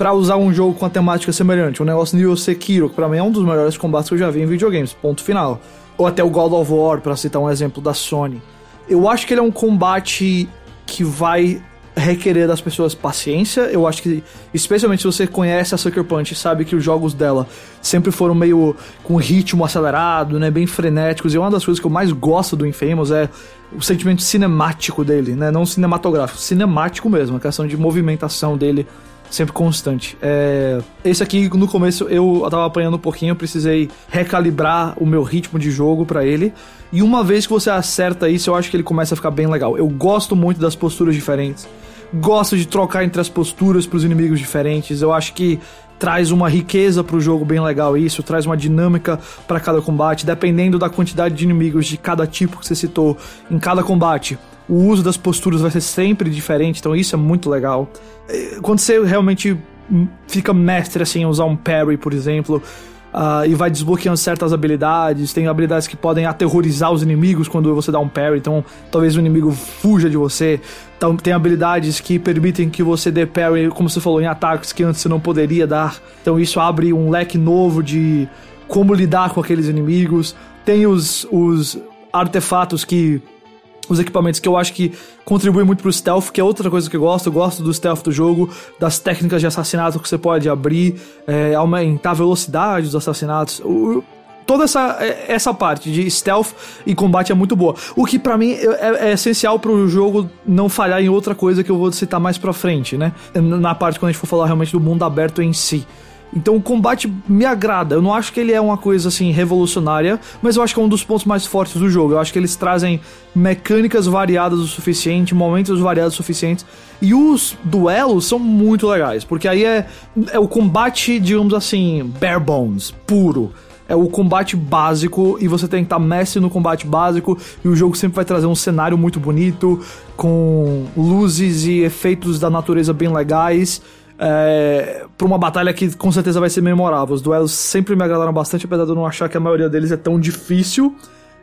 para usar um jogo com a temática semelhante. Um negócio Neo Sekiro, que pra mim é um dos melhores combates que eu já vi em videogames, ponto final. Ou até o God of War, para citar um exemplo da Sony. Eu acho que ele é um combate que vai requerer das pessoas paciência. Eu acho que, especialmente se você conhece a Sucker Punch, sabe que os jogos dela sempre foram meio com ritmo acelerado, né, bem frenéticos. E uma das coisas que eu mais gosto do Infamous é o sentimento cinemático dele, né, não cinematográfico, cinemático mesmo, a questão de movimentação dele sempre constante. É, esse aqui, no começo, eu tava apanhando um pouquinho, eu precisei recalibrar o meu ritmo de jogo para ele. E uma vez que você acerta isso, eu acho que ele começa a ficar bem legal. Eu gosto muito das posturas diferentes. Gosto de trocar entre as posturas para os inimigos diferentes. Eu acho que traz uma riqueza para o jogo bem legal isso, traz uma dinâmica para cada combate, dependendo da quantidade de inimigos de cada tipo que você citou em cada combate o uso das posturas vai ser sempre diferente, então isso é muito legal. É, quando você realmente fica mestre assim, usar um parry, por exemplo, uh, e vai desbloqueando certas habilidades, tem habilidades que podem aterrorizar os inimigos quando você dá um parry, então talvez o inimigo fuja de você. Então, tem habilidades que permitem que você dê parry, como você falou, em ataques que antes você não poderia dar. Então isso abre um leque novo de como lidar com aqueles inimigos. Tem os, os artefatos que os equipamentos que eu acho que contribuem muito pro stealth, que é outra coisa que eu gosto. Eu gosto do stealth do jogo, das técnicas de assassinato que você pode abrir, é, aumentar a velocidade dos assassinatos. O, toda essa, é, essa parte de stealth e combate é muito boa. O que para mim é, é essencial pro jogo não falhar em outra coisa que eu vou citar mais pra frente, né? Na parte quando a gente for falar realmente do mundo aberto em si. Então o combate me agrada. Eu não acho que ele é uma coisa assim revolucionária, mas eu acho que é um dos pontos mais fortes do jogo. Eu acho que eles trazem mecânicas variadas o suficiente, momentos variados o suficiente. E os duelos são muito legais, porque aí é, é o combate, digamos assim, bare bones, puro é o combate básico e você tem que estar mestre no combate básico e o jogo sempre vai trazer um cenário muito bonito com luzes e efeitos da natureza bem legais é, pra uma batalha que com certeza vai ser memorável. Os duelos sempre me agradaram bastante, apesar de eu não achar que a maioria deles é tão difícil.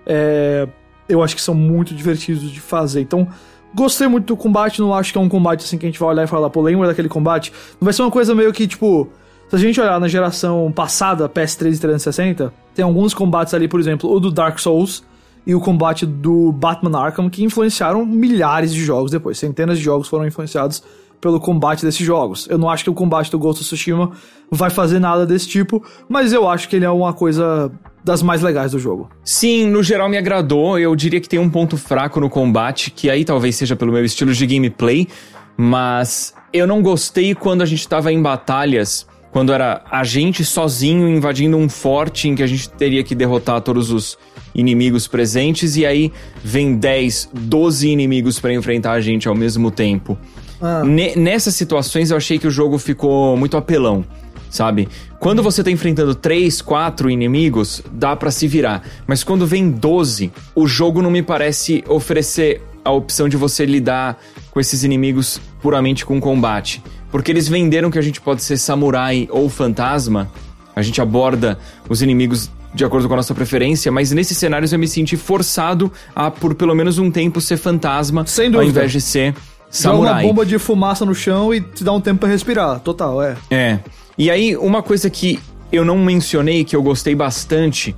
É, eu acho que são muito divertidos de fazer. Então, Gostei muito do combate, não acho que é um combate assim que a gente vai olhar e falar, pô, lembra daquele combate? Não vai ser uma coisa meio que, tipo, se a gente olhar na geração passada, PS3 e 360, tem alguns combates ali, por exemplo, o do Dark Souls e o combate do Batman Arkham que influenciaram milhares de jogos depois. Centenas de jogos foram influenciados pelo combate desses jogos. Eu não acho que o combate do Ghost of Tsushima vai fazer nada desse tipo, mas eu acho que ele é uma coisa das mais legais do jogo. Sim, no geral me agradou. Eu diria que tem um ponto fraco no combate, que aí talvez seja pelo meu estilo de gameplay, mas eu não gostei quando a gente estava em batalhas, quando era a gente sozinho invadindo um forte em que a gente teria que derrotar todos os inimigos presentes e aí vem 10, 12 inimigos para enfrentar a gente ao mesmo tempo. Ah. Nessas situações eu achei que o jogo ficou muito apelão, sabe? Quando você tá enfrentando 3, 4 inimigos, dá para se virar. Mas quando vem 12, o jogo não me parece oferecer a opção de você lidar com esses inimigos puramente com combate. Porque eles venderam que a gente pode ser samurai ou fantasma. A gente aborda os inimigos de acordo com a nossa preferência, mas nesses cenários eu me senti forçado a, por pelo menos um tempo, ser fantasma, ao invés de ser samurai. Joga uma bomba de fumaça no chão e te dá um tempo para respirar, total, é. É. E aí, uma coisa que eu não mencionei, que eu gostei bastante,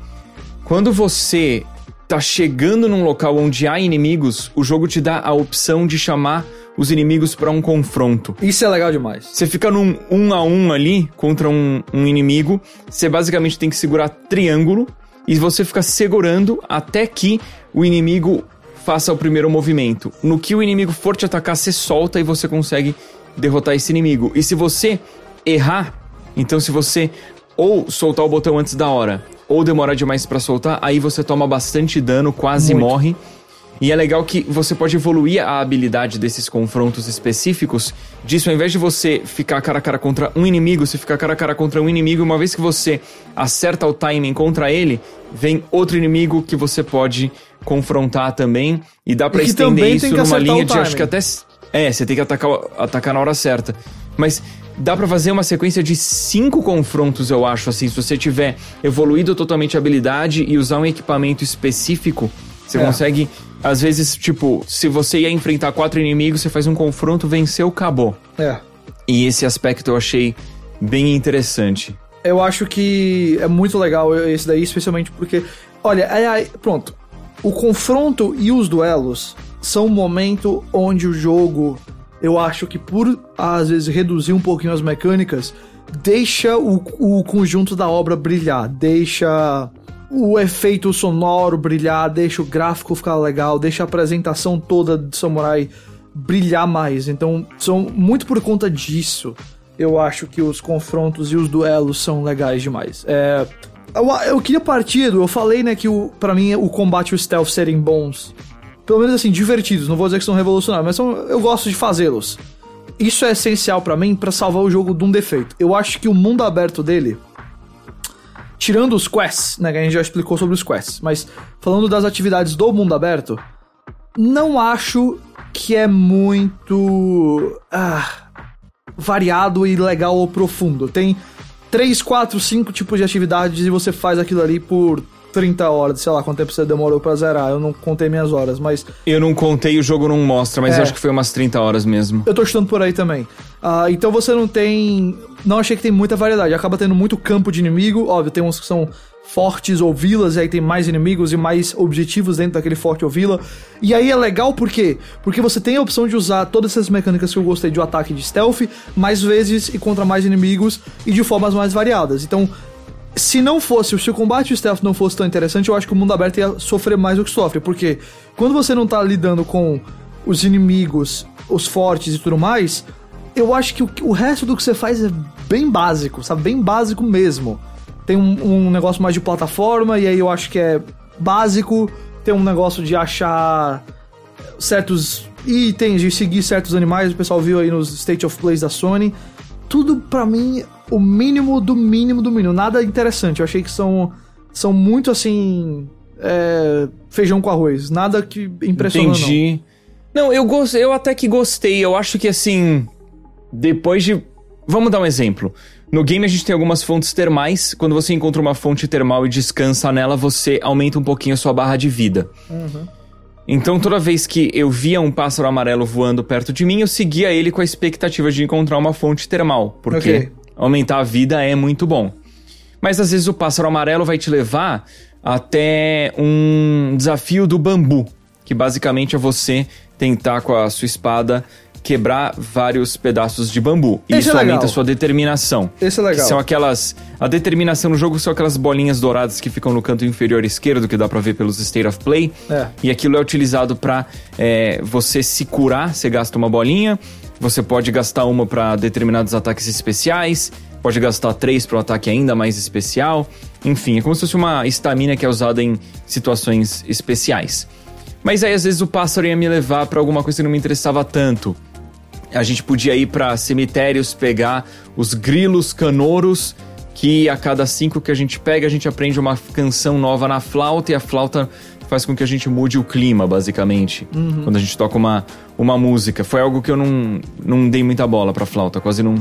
quando você tá chegando num local onde há inimigos, o jogo te dá a opção de chamar os inimigos para um confronto. Isso é legal demais. Você fica num um a um ali contra um, um inimigo, você basicamente tem que segurar triângulo e você fica segurando até que o inimigo faça o primeiro movimento. No que o inimigo for te atacar, você solta e você consegue derrotar esse inimigo. E se você errar, então se você ou soltar o botão antes da hora, ou demorar demais para soltar, aí você toma bastante dano, quase Muito. morre. E é legal que você pode evoluir a habilidade desses confrontos específicos. Disso, ao invés de você ficar cara a cara contra um inimigo, você fica cara a cara contra um inimigo. Uma vez que você acerta o timing contra ele, vem outro inimigo que você pode confrontar também. E dá pra e estender isso numa linha de acho que até. É, você tem que atacar, atacar na hora certa. Mas dá para fazer uma sequência de cinco confrontos, eu acho, assim, se você tiver evoluído totalmente a habilidade e usar um equipamento específico, você é. consegue às vezes, tipo, se você ia enfrentar quatro inimigos, você faz um confronto, venceu, acabou. É. E esse aspecto eu achei bem interessante. Eu acho que é muito legal esse daí, especialmente porque, olha, é, é, pronto. O confronto e os duelos são um momento onde o jogo, eu acho que por às vezes reduzir um pouquinho as mecânicas, deixa o, o conjunto da obra brilhar, deixa o efeito sonoro brilhar, deixa o gráfico ficar legal, deixa a apresentação toda de Samurai brilhar mais. Então, são muito por conta disso. Eu acho que os confrontos e os duelos são legais demais. É, eu, eu queria partir do. Eu falei, né, que o, pra mim o combate e o stealth serem bons. Pelo menos assim, divertidos. Não vou dizer que são revolucionários, mas são, eu gosto de fazê-los. Isso é essencial para mim para salvar o jogo de um defeito. Eu acho que o mundo aberto dele tirando os quests, né, que a gente já explicou sobre os quests, mas falando das atividades do mundo aberto, não acho que é muito ah, variado e legal ou profundo. Tem 3, 4, 5 tipos de atividades e você faz aquilo ali por 30 horas, sei lá quanto tempo você demorou pra zerar. Eu não contei minhas horas, mas. Eu não contei, o jogo não mostra, mas é, eu acho que foi umas 30 horas mesmo. Eu tô chutando por aí também. Uh, então você não tem. Não achei que tem muita variedade. Acaba tendo muito campo de inimigo. Óbvio, tem uns que são fortes ou vilas, e aí tem mais inimigos e mais objetivos dentro daquele forte ou vila. E aí é legal por quê? Porque você tem a opção de usar todas essas mecânicas que eu gostei de ataque de stealth mais vezes e contra mais inimigos e de formas mais variadas. Então, se não fosse, se o combate stealth não fosse tão interessante, eu acho que o mundo aberto ia sofrer mais do que sofre, porque quando você não tá lidando com os inimigos, os fortes e tudo mais, eu acho que o, o resto do que você faz é bem básico, sabe? Bem básico mesmo. Tem um, um negócio mais de plataforma, e aí eu acho que é básico. Tem um negócio de achar certos itens, de seguir certos animais, o pessoal viu aí nos State of Plays da Sony. Tudo para mim o mínimo do mínimo do mínimo. Nada interessante. Eu achei que são, são muito assim. É, feijão com arroz. Nada que impressiona. Entendi. Não, não eu, gost, eu até que gostei. Eu acho que assim. Depois de. Vamos dar um exemplo. No game a gente tem algumas fontes termais. Quando você encontra uma fonte termal e descansa nela, você aumenta um pouquinho a sua barra de vida. Uhum. Então, toda vez que eu via um pássaro amarelo voando perto de mim, eu seguia ele com a expectativa de encontrar uma fonte termal, porque okay. aumentar a vida é muito bom. Mas às vezes o pássaro amarelo vai te levar até um desafio do bambu, que basicamente é você tentar com a sua espada quebrar vários pedaços de bambu. E Esse isso é aumenta a sua determinação. Esse é legal. São aquelas. A determinação no jogo são aquelas bolinhas douradas que ficam no canto inferior esquerdo, que dá pra ver pelos State of Play. É. E aquilo é utilizado pra é, você se curar, você gasta uma bolinha. Você pode gastar uma para determinados ataques especiais. Pode gastar três para um ataque ainda mais especial. Enfim, é como se fosse uma estamina que é usada em situações especiais. Mas aí às vezes o pássaro ia me levar para alguma coisa que não me interessava tanto. A gente podia ir para cemitérios pegar os grilos canouros, que a cada cinco que a gente pega, a gente aprende uma canção nova na flauta e a flauta faz com que a gente mude o clima, basicamente. Uhum. Quando a gente toca uma, uma música. Foi algo que eu não, não dei muita bola pra flauta, quase não,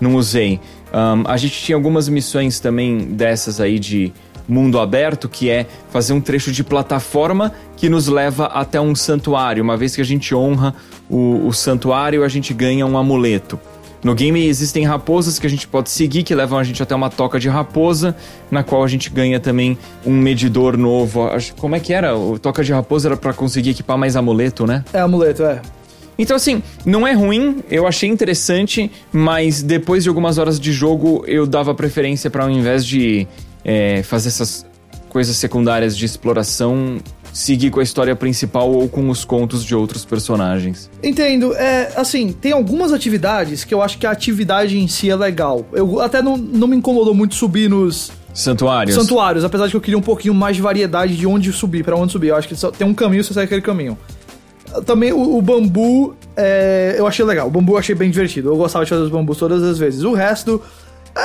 não usei. Um, a gente tinha algumas missões também dessas aí de mundo aberto, que é fazer um trecho de plataforma que nos leva até um santuário. Uma vez que a gente honra o, o santuário, a gente ganha um amuleto. No game existem raposas que a gente pode seguir, que levam a gente até uma toca de raposa, na qual a gente ganha também um medidor novo. Como é que era? O toca de raposa era para conseguir equipar mais amuleto, né? É, amuleto, é. Então, assim, não é ruim, eu achei interessante, mas depois de algumas horas de jogo eu dava preferência para ao invés de é, fazer essas coisas secundárias de exploração seguir com a história principal ou com os contos de outros personagens. Entendo. É, assim, tem algumas atividades que eu acho que a atividade em si é legal. Eu até não, não me incomodou muito subir nos santuários. Santuários, apesar de que eu queria um pouquinho mais de variedade de onde subir, para onde subir. Eu acho que só tem um caminho, você segue aquele caminho. Também o, o bambu, é, eu achei legal. O bambu eu achei bem divertido. Eu gostava de fazer os bambus todas as vezes. O resto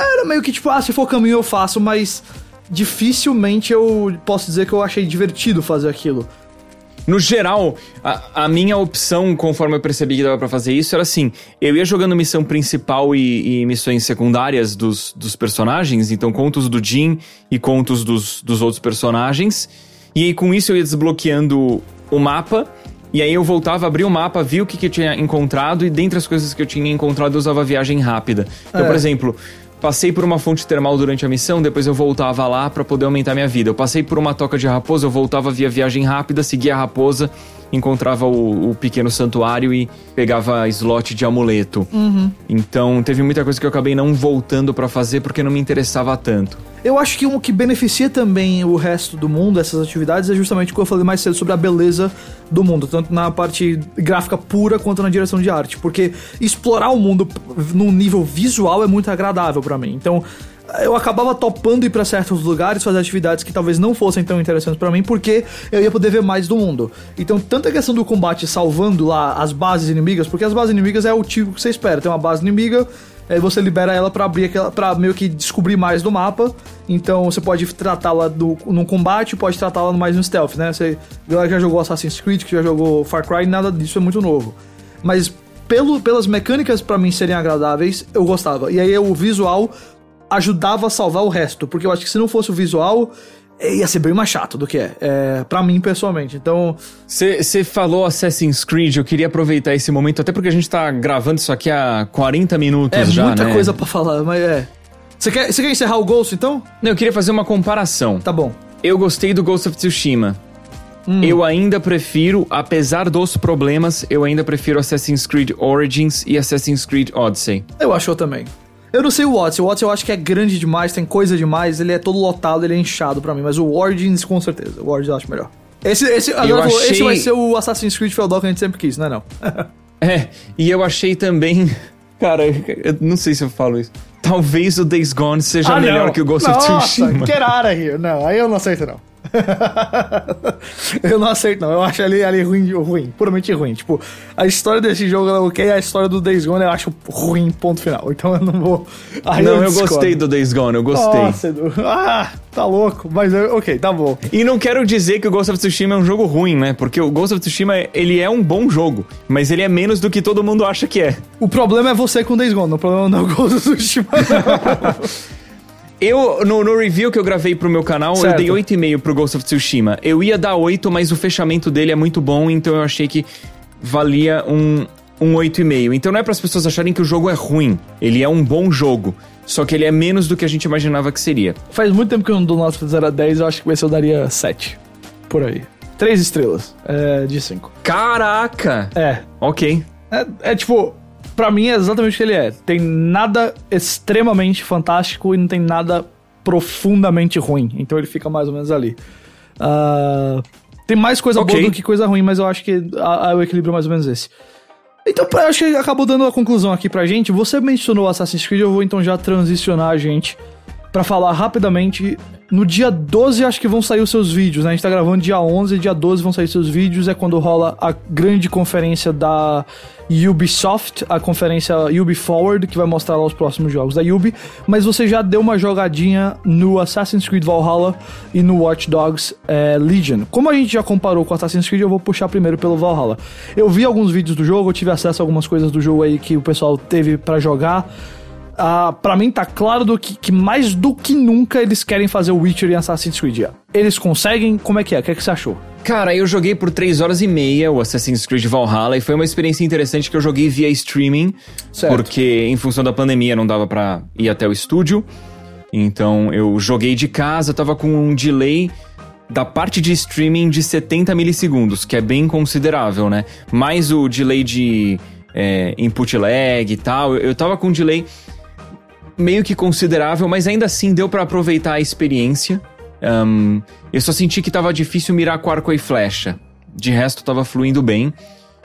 era meio que tipo, ah, se for caminho eu faço, mas dificilmente eu posso dizer que eu achei divertido fazer aquilo. No geral, a, a, minha opção, conforme eu percebi que dava pra fazer isso, era assim: eu ia jogando missão principal e, e missões secundárias dos, dos personagens, então contos do Jin e contos dos, dos outros personagens, e aí com isso eu ia desbloqueando o mapa. E aí eu voltava, abria o mapa, via o que, que eu tinha encontrado, e dentre as coisas que eu tinha encontrado, eu usava viagem rápida. Então, é. por exemplo, Passei por uma fonte termal durante a missão, depois eu voltava lá para poder aumentar minha vida. Eu passei por uma toca de raposa, eu voltava via viagem rápida, seguia a raposa, encontrava o, o pequeno santuário e pegava slot de amuleto. Uhum. Então teve muita coisa que eu acabei não voltando para fazer porque não me interessava tanto. Eu acho que um que beneficia também o resto do mundo, essas atividades, é justamente o que eu falei mais cedo sobre a beleza do mundo, tanto na parte gráfica pura quanto na direção de arte, porque explorar o mundo num nível visual é muito agradável para mim. Então, eu acabava topando ir para certos lugares, fazer atividades que talvez não fossem tão interessantes para mim, porque eu ia poder ver mais do mundo. Então, tanto questão do combate salvando lá as bases inimigas, porque as bases inimigas é o tipo que você espera. Tem uma base inimiga, aí você libera ela para abrir aquela, para meio que descobrir mais do mapa. Então você pode tratá-la num combate, pode tratá-la mais no stealth, né? Você já jogou Assassin's Creed, que já jogou Far Cry, nada disso é muito novo. Mas pelo, pelas mecânicas para mim serem agradáveis, eu gostava. E aí o visual ajudava a salvar o resto, porque eu acho que se não fosse o visual, ia ser bem mais chato do que é, é para mim pessoalmente. Então. Você falou Assassin's Creed, eu queria aproveitar esse momento, até porque a gente tá gravando isso aqui há 40 minutos é já. É muita né? coisa para falar, mas é. Você quer, quer encerrar o Ghost então? Não, eu queria fazer uma comparação. Tá bom. Eu gostei do Ghost of Tsushima. Hum. Eu ainda prefiro, apesar dos problemas, eu ainda prefiro Assassin's Creed Origins e Assassin's Creed Odyssey. Eu acho eu também. Eu não sei o Odyssey. O Odyssey eu acho que é grande demais, tem coisa demais, ele é todo lotado, ele é inchado para mim. Mas o Origins, com certeza. O Origins eu acho melhor. Esse, esse, agora achei... esse vai ser o Assassin's Creed Feudal que a gente sempre quis, não é não? é, e eu achei também... Cara, eu não sei se eu falo isso. Talvez o Days Gone seja ah, melhor que o Ghost Nossa, of Tsushima. Get out of here. Não, aí eu não aceito não. eu não aceito, não. Eu acho ali, ali ruim, ruim, puramente ruim. Tipo, a história desse jogo é ok, a história do Days Gone eu acho ruim, ponto final. Então eu não vou. Aí não, eu, eu gostei do Days Gone, eu gostei. Nossa, Edu. Ah, tá louco. Mas ok, tá bom. E não quero dizer que o Ghost of Tsushima é um jogo ruim, né? Porque o Ghost of Tsushima, ele é um bom jogo, mas ele é menos do que todo mundo acha que é. O problema é você com o Days Gone, o problema não é o Ghost of Tsushima. Eu, no, no, review que eu gravei pro meu canal, certo. eu dei 8,5 pro Ghost of Tsushima. Eu ia dar 8, mas o fechamento dele é muito bom, então eu achei que valia um, um 8,5. Então não é para as pessoas acharem que o jogo é ruim. Ele é um bom jogo. Só que ele é menos do que a gente imaginava que seria. Faz muito tempo que eu não dou nota de 0 a 10, eu acho que esse eu daria 7. Por aí. 3 estrelas é, de 5. Caraca! É. Ok. É, é tipo, para mim é exatamente o que ele é. Tem nada extremamente fantástico e não tem nada profundamente ruim. Então ele fica mais ou menos ali. Uh, tem mais coisa okay. boa do que coisa ruim, mas eu acho que a, a, o equilíbrio é mais ou menos esse. Então, pra, acho que acabou dando a conclusão aqui pra gente. Você mencionou Assassin's Creed, eu vou então já transicionar a gente para falar rapidamente. No dia 12 acho que vão sair os seus vídeos, né? A gente tá gravando dia 11, dia 12 vão sair seus vídeos, é quando rola a grande conferência da Ubisoft, a conferência Ubi Forward, que vai mostrar lá os próximos jogos da Ubi, mas você já deu uma jogadinha no Assassin's Creed Valhalla e no Watch Dogs é, Legion. Como a gente já comparou com Assassin's Creed, eu vou puxar primeiro pelo Valhalla. Eu vi alguns vídeos do jogo, eu tive acesso a algumas coisas do jogo aí que o pessoal teve para jogar uh, para mim tá claro do que, que, mais do que nunca eles querem fazer o Witcher em Assassin's Creed. Eles conseguem? Como é que é? O que, é que você achou? Cara, eu joguei por 3 horas e meia o Assassin's Creed Valhalla e foi uma experiência interessante que eu joguei via streaming, certo. porque em função da pandemia não dava para ir até o estúdio. Então eu joguei de casa, tava com um delay da parte de streaming de 70 milissegundos, que é bem considerável, né? Mais o delay de é, input lag e tal. Eu tava com um delay meio que considerável, mas ainda assim deu para aproveitar a experiência. Um, eu só senti que tava difícil mirar com arco e flecha. De resto, tava fluindo bem.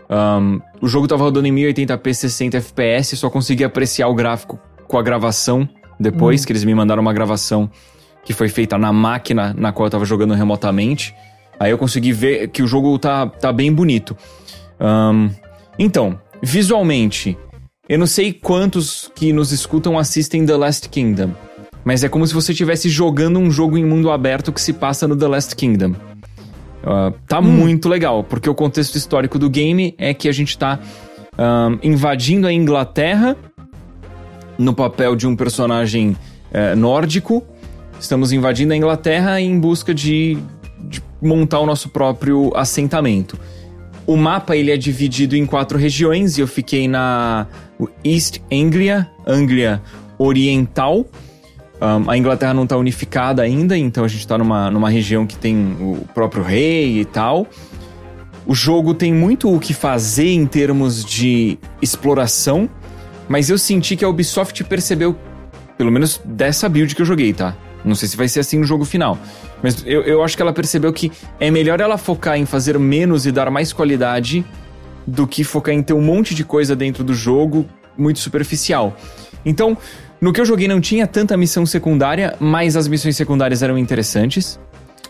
Um, o jogo tava rodando em 1080p 60 fps, só consegui apreciar o gráfico com a gravação depois, hum. que eles me mandaram uma gravação que foi feita na máquina na qual eu tava jogando remotamente. Aí eu consegui ver que o jogo tá, tá bem bonito. Um, então, visualmente, eu não sei quantos que nos escutam assistem The Last Kingdom, mas é como se você estivesse jogando um jogo em mundo aberto que se passa no The Last Kingdom. Uh, tá hum. muito legal, porque o contexto histórico do game é que a gente tá uh, invadindo a Inglaterra no papel de um personagem uh, nórdico. Estamos invadindo a Inglaterra em busca de, de montar o nosso próprio assentamento. O mapa ele é dividido em quatro regiões e eu fiquei na East Anglia, Anglia Oriental. Um, a Inglaterra não está unificada ainda, então a gente está numa, numa região que tem o próprio rei e tal. O jogo tem muito o que fazer em termos de exploração, mas eu senti que a Ubisoft percebeu, pelo menos dessa build que eu joguei, tá? Não sei se vai ser assim no jogo final. Mas eu, eu acho que ela percebeu que é melhor ela focar em fazer menos e dar mais qualidade do que focar em ter um monte de coisa dentro do jogo muito superficial. Então, no que eu joguei não tinha tanta missão secundária, mas as missões secundárias eram interessantes.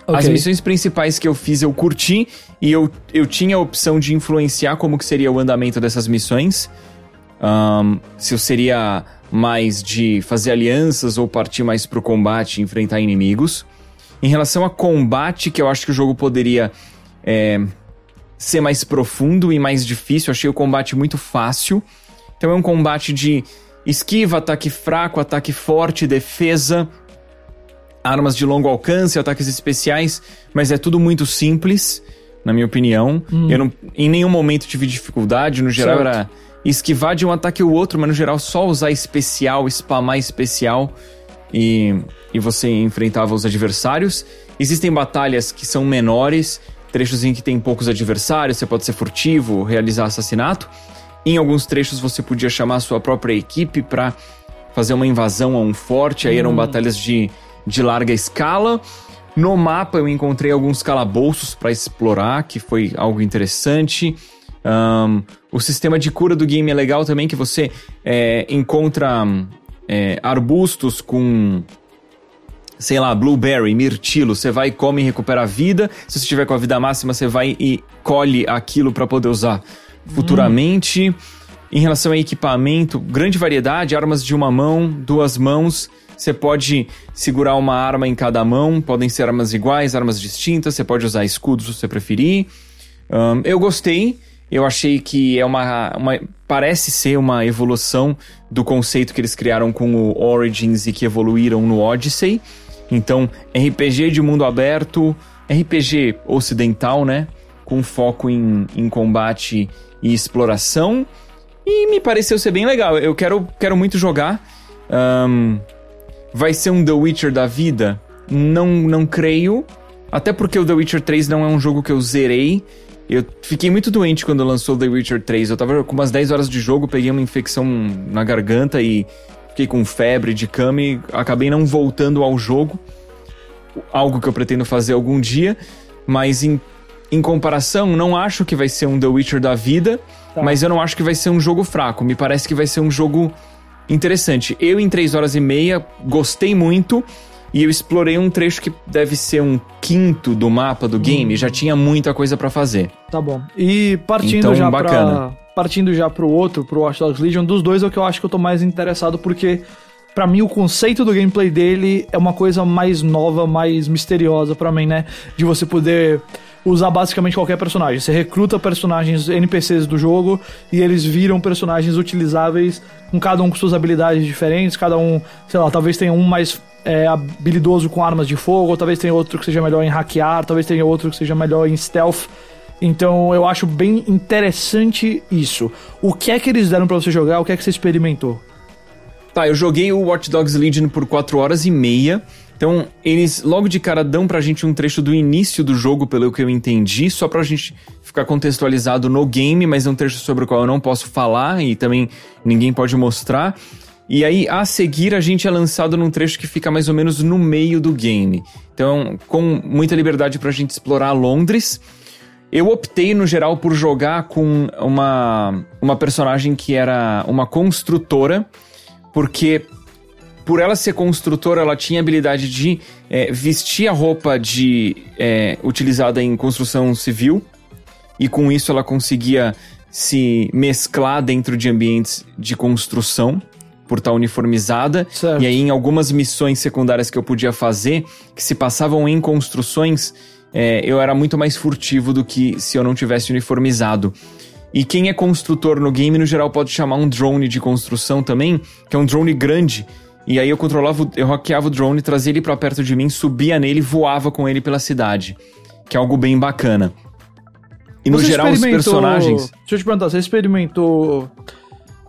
Okay. As missões principais que eu fiz eu curti e eu, eu tinha a opção de influenciar como que seria o andamento dessas missões. Um, se eu seria mais de fazer alianças ou partir mais pro combate e enfrentar inimigos. Em relação a combate, que eu acho que o jogo poderia é, ser mais profundo e mais difícil, eu achei o combate muito fácil. Então é um combate de esquiva, ataque fraco, ataque forte, defesa, armas de longo alcance, ataques especiais, mas é tudo muito simples, na minha opinião. Hum. Eu não, em nenhum momento tive dificuldade, no geral certo. era esquivar de um ataque ou outro, mas no geral só usar especial, spamar especial e, e você enfrentava os adversários. Existem batalhas que são menores, trechos em que tem poucos adversários, você pode ser furtivo, realizar assassinato. Em alguns trechos você podia chamar a sua própria equipe para fazer uma invasão a um forte, aí eram hum. batalhas de, de larga escala. No mapa eu encontrei alguns calabouços para explorar, que foi algo interessante. Um, o sistema de cura do game é legal também, que você é, encontra é, arbustos com sei lá, blueberry, mirtilo, você vai, come e recupera a vida. Se você estiver com a vida máxima, você vai e colhe aquilo para poder usar futuramente. Hum. Em relação a equipamento, grande variedade, armas de uma mão, duas mãos. Você pode segurar uma arma em cada mão, podem ser armas iguais, armas distintas, você pode usar escudos se você preferir. Um, eu gostei. Eu achei que é uma, uma. Parece ser uma evolução do conceito que eles criaram com o Origins e que evoluíram no Odyssey. Então, RPG de mundo aberto, RPG ocidental, né? Com foco em, em combate e exploração. E me pareceu ser bem legal. Eu quero, quero muito jogar. Um, vai ser um The Witcher da vida? Não, não creio. Até porque o The Witcher 3 não é um jogo que eu zerei. Eu fiquei muito doente quando lançou The Witcher 3. Eu tava com umas 10 horas de jogo, peguei uma infecção na garganta e fiquei com febre de cama e acabei não voltando ao jogo. Algo que eu pretendo fazer algum dia. Mas em, em comparação, não acho que vai ser um The Witcher da vida. Tá. Mas eu não acho que vai ser um jogo fraco. Me parece que vai ser um jogo interessante. Eu, em 3 horas e meia, gostei muito. E eu explorei um trecho que deve ser um quinto do mapa do game, hum. já tinha muita coisa para fazer. Tá bom. E partindo então, já bacana. pra. Partindo já pro outro, pro Watch Dogs Legion, dos dois é o que eu acho que eu tô mais interessado, porque para mim o conceito do gameplay dele é uma coisa mais nova, mais misteriosa para mim, né? De você poder usar basicamente qualquer personagem. Você recruta personagens NPCs do jogo e eles viram personagens utilizáveis com cada um com suas habilidades diferentes, cada um, sei lá, talvez tenha um mais é, habilidoso com armas de fogo, ou talvez tenha outro que seja melhor em hackear, talvez tenha outro que seja melhor em stealth. Então eu acho bem interessante isso. O que é que eles deram para você jogar? O que é que você experimentou? Tá, eu joguei o Watch Dogs Legion por 4 horas e meia. Então, eles logo de cara dão pra gente um trecho do início do jogo, pelo que eu entendi, só pra gente ficar contextualizado no game, mas é um trecho sobre o qual eu não posso falar e também ninguém pode mostrar. E aí, a seguir, a gente é lançado num trecho que fica mais ou menos no meio do game. Então, com muita liberdade pra gente explorar Londres. Eu optei, no geral, por jogar com uma, uma personagem que era uma construtora, porque por ela ser construtora, ela tinha a habilidade de é, vestir a roupa de é, utilizada em construção civil, e com isso ela conseguia se mesclar dentro de ambientes de construção por estar uniformizada. Certo. E aí, em algumas missões secundárias que eu podia fazer, que se passavam em construções, é, eu era muito mais furtivo do que se eu não tivesse uniformizado. E quem é construtor no game, no geral, pode chamar um drone de construção também, que é um drone grande. E aí eu controlava, eu hackeava o drone, trazia ele para perto de mim, subia nele e voava com ele pela cidade. Que é algo bem bacana. E no geral, os personagens. Deixa eu te perguntar, você experimentou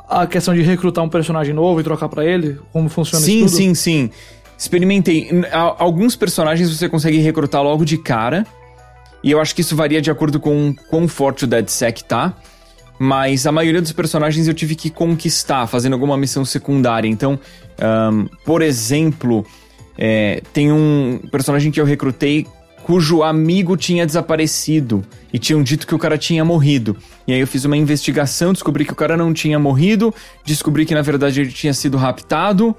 a questão de recrutar um personagem novo e trocar para ele? Como funciona sim, isso? Sim, sim, sim. Experimentei. Alguns personagens você consegue recrutar logo de cara. E eu acho que isso varia de acordo com quão forte o DeadSec tá. Mas a maioria dos personagens eu tive que conquistar, fazendo alguma missão secundária. Então, um, por exemplo, é, tem um personagem que eu recrutei cujo amigo tinha desaparecido e tinham dito que o cara tinha morrido. E aí eu fiz uma investigação, descobri que o cara não tinha morrido, descobri que na verdade ele tinha sido raptado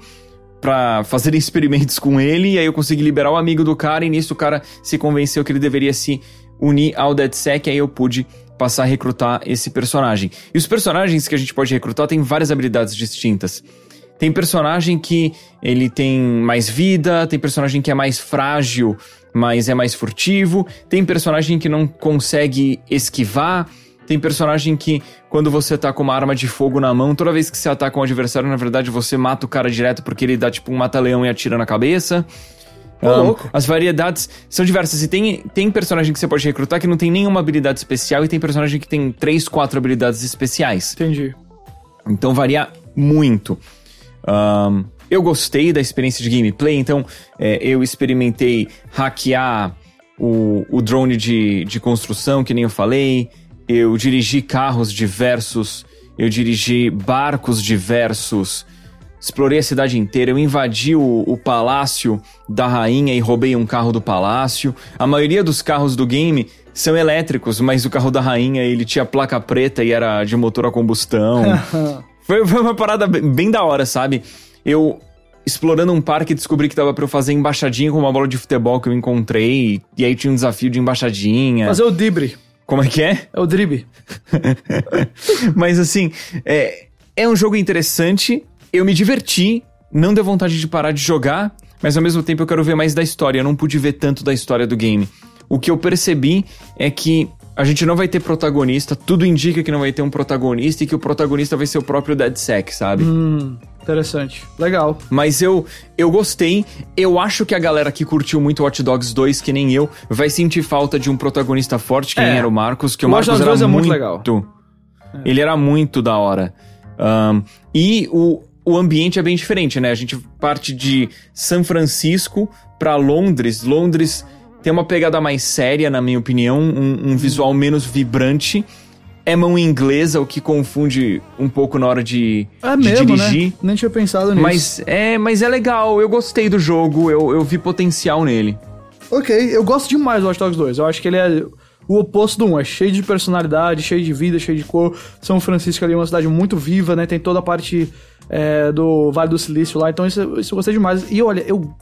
para fazer experimentos com ele, e aí eu consegui liberar o amigo do cara e nisso o cara se convenceu que ele deveria se unir ao DeadSec, aí eu pude passar a recrutar esse personagem. E os personagens que a gente pode recrutar têm várias habilidades distintas. Tem personagem que ele tem mais vida, tem personagem que é mais frágil, mas é mais furtivo, tem personagem que não consegue esquivar, tem personagem que, quando você tá com uma arma de fogo na mão, toda vez que você ataca um adversário, na verdade você mata o cara direto porque ele dá tipo um mata-leão e atira na cabeça. Um, as variedades são diversas. E tem, tem personagem que você pode recrutar que não tem nenhuma habilidade especial, e tem personagem que tem três, quatro habilidades especiais. Entendi. Então varia muito. Um, eu gostei da experiência de gameplay, então é, eu experimentei hackear o, o drone de, de construção, que nem eu falei. Eu dirigi carros diversos, eu dirigi barcos diversos, explorei a cidade inteira, eu invadi o, o, palácio da rainha e roubei um carro do palácio. A maioria dos carros do game são elétricos, mas o carro da rainha ele tinha placa preta e era de motor a combustão. Foi, foi uma parada bem, bem da hora, sabe? Eu, explorando um parque, descobri que dava pra eu fazer embaixadinha com uma bola de futebol que eu encontrei. E aí tinha um desafio de embaixadinha. Fazer o drible. Como é que é? É o drible. Mas assim, é, é um jogo interessante. Eu me diverti. Não deu vontade de parar de jogar. Mas ao mesmo tempo eu quero ver mais da história. Eu não pude ver tanto da história do game. O que eu percebi é que A gente não vai ter protagonista, tudo indica que não vai ter um protagonista e que o protagonista vai ser o próprio DeadSec, sabe? Hum, interessante. Legal. Mas eu eu gostei. Eu acho que a galera que curtiu muito Watch Dogs 2, que nem eu, vai sentir falta de um protagonista forte, que É. nem era o Marcos, que o, O Watch Marcos Dogs era 2 é muito muito legal. Ele era muito da hora. Ahn, e o, o ambiente é bem diferente, né? A gente parte de São Francisco pra Londres. Londres tem uma pegada mais séria, na minha opinião, um, um visual menos vibrante. É mão inglesa, o que confunde um pouco na hora de, É de mesmo, dirigir. né? Nem tinha pensado nisso. Mas é, mas é legal, eu gostei do jogo, eu, eu vi potencial nele. Ok, eu gosto demais do Watch Dogs 2. Eu acho que ele é o oposto do 1. É cheio de personalidade, cheio de vida, cheio de cor. São Francisco ali é uma cidade muito viva, né? Tem toda a parte é, do Vale do Silício lá. Então isso, isso eu gostei demais. E olha, eu...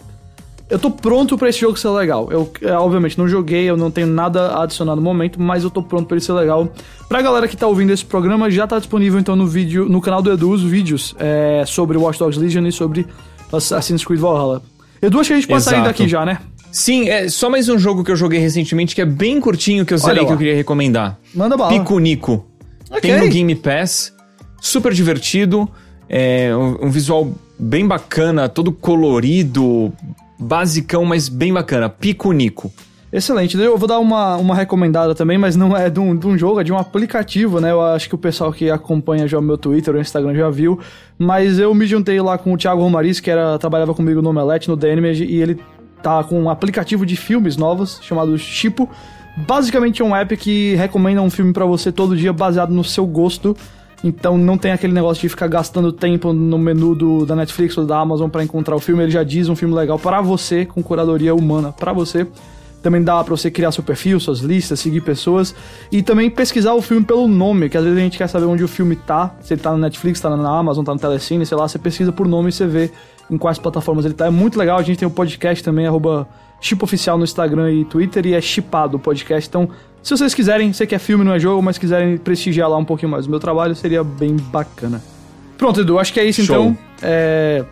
Eu tô pronto pra esse jogo ser legal. Eu, é, obviamente, não joguei, eu não tenho nada a adicionar no momento, mas eu tô pronto pra ele ser legal. Pra galera que tá ouvindo esse programa, já tá disponível então no vídeo, no canal do Edu, os vídeos é, sobre Watch Dogs Legion e sobre Assassin's Creed Valhalla. Edu, acho que a gente pode sair Exato. daqui já, né? Sim, é só mais um jogo que eu joguei recentemente que é bem curtinho que eu zerei lá. que eu queria recomendar. Manda bala. Pico Nico. Ok. Tem no Game Pass. Super divertido. É um, um visual bem bacana, todo colorido, basicão, mas bem bacana. Pico Nico. Excelente. Eu vou dar uma, uma recomendada também, mas não é de um, de um jogo, é de um aplicativo, né? Eu acho que o pessoal que acompanha já o meu Twitter ou Instagram já viu. Mas eu me juntei lá com o Thiago Romariz, que era, trabalhava comigo no Omelete, no The Animage, e ele tá com um aplicativo de filmes novos chamado Chipo. Basicamente é um app que recomenda um filme pra você todo dia baseado no seu gosto. Então não tem aquele negócio de ficar gastando tempo no menu do, da Netflix ou da Amazon pra encontrar o filme. Ele já diz um filme legal pra você, com curadoria humana pra você. Também dá pra você criar seu perfil, suas listas, seguir pessoas e também pesquisar o filme pelo nome, que às vezes a gente quer saber onde o filme tá, se ele tá na Netflix, tá na Amazon, tá no Telecine, sei lá, você pesquisa por nome e você vê em quais plataformas ele tá. É muito legal, a gente tem o podcast também, arroba chipoficial no Instagram e Twitter e é chipado o podcast. Então, se vocês quiserem, sei que é filme, não é jogo, mas quiserem prestigiar lá um pouquinho mais o meu trabalho, seria bem bacana. Pronto, Edu, acho que é isso Show. então. É...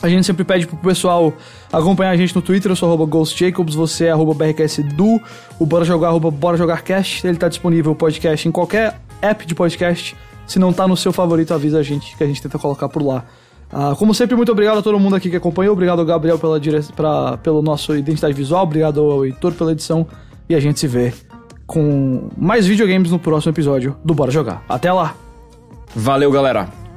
A gente sempre pede pro pessoal acompanhar a gente no Twitter, eu sou arroba GhostJacobs, você é arroba BRQSDu, o Bora Jogar, arroba Bora Jogar Cast, ele tá disponível podcast em qualquer app de podcast, se não tá no seu favorito, avisa a gente, que a gente tenta colocar por lá. Ah, como sempre, muito obrigado a todo mundo aqui que acompanhou, obrigado ao Gabriel pela dire... pra... pelo nosso identidade visual, obrigado ao Heitor pela edição, e a gente se vê com mais videogames no próximo episódio do Bora Jogar. Até lá! Valeu, galera.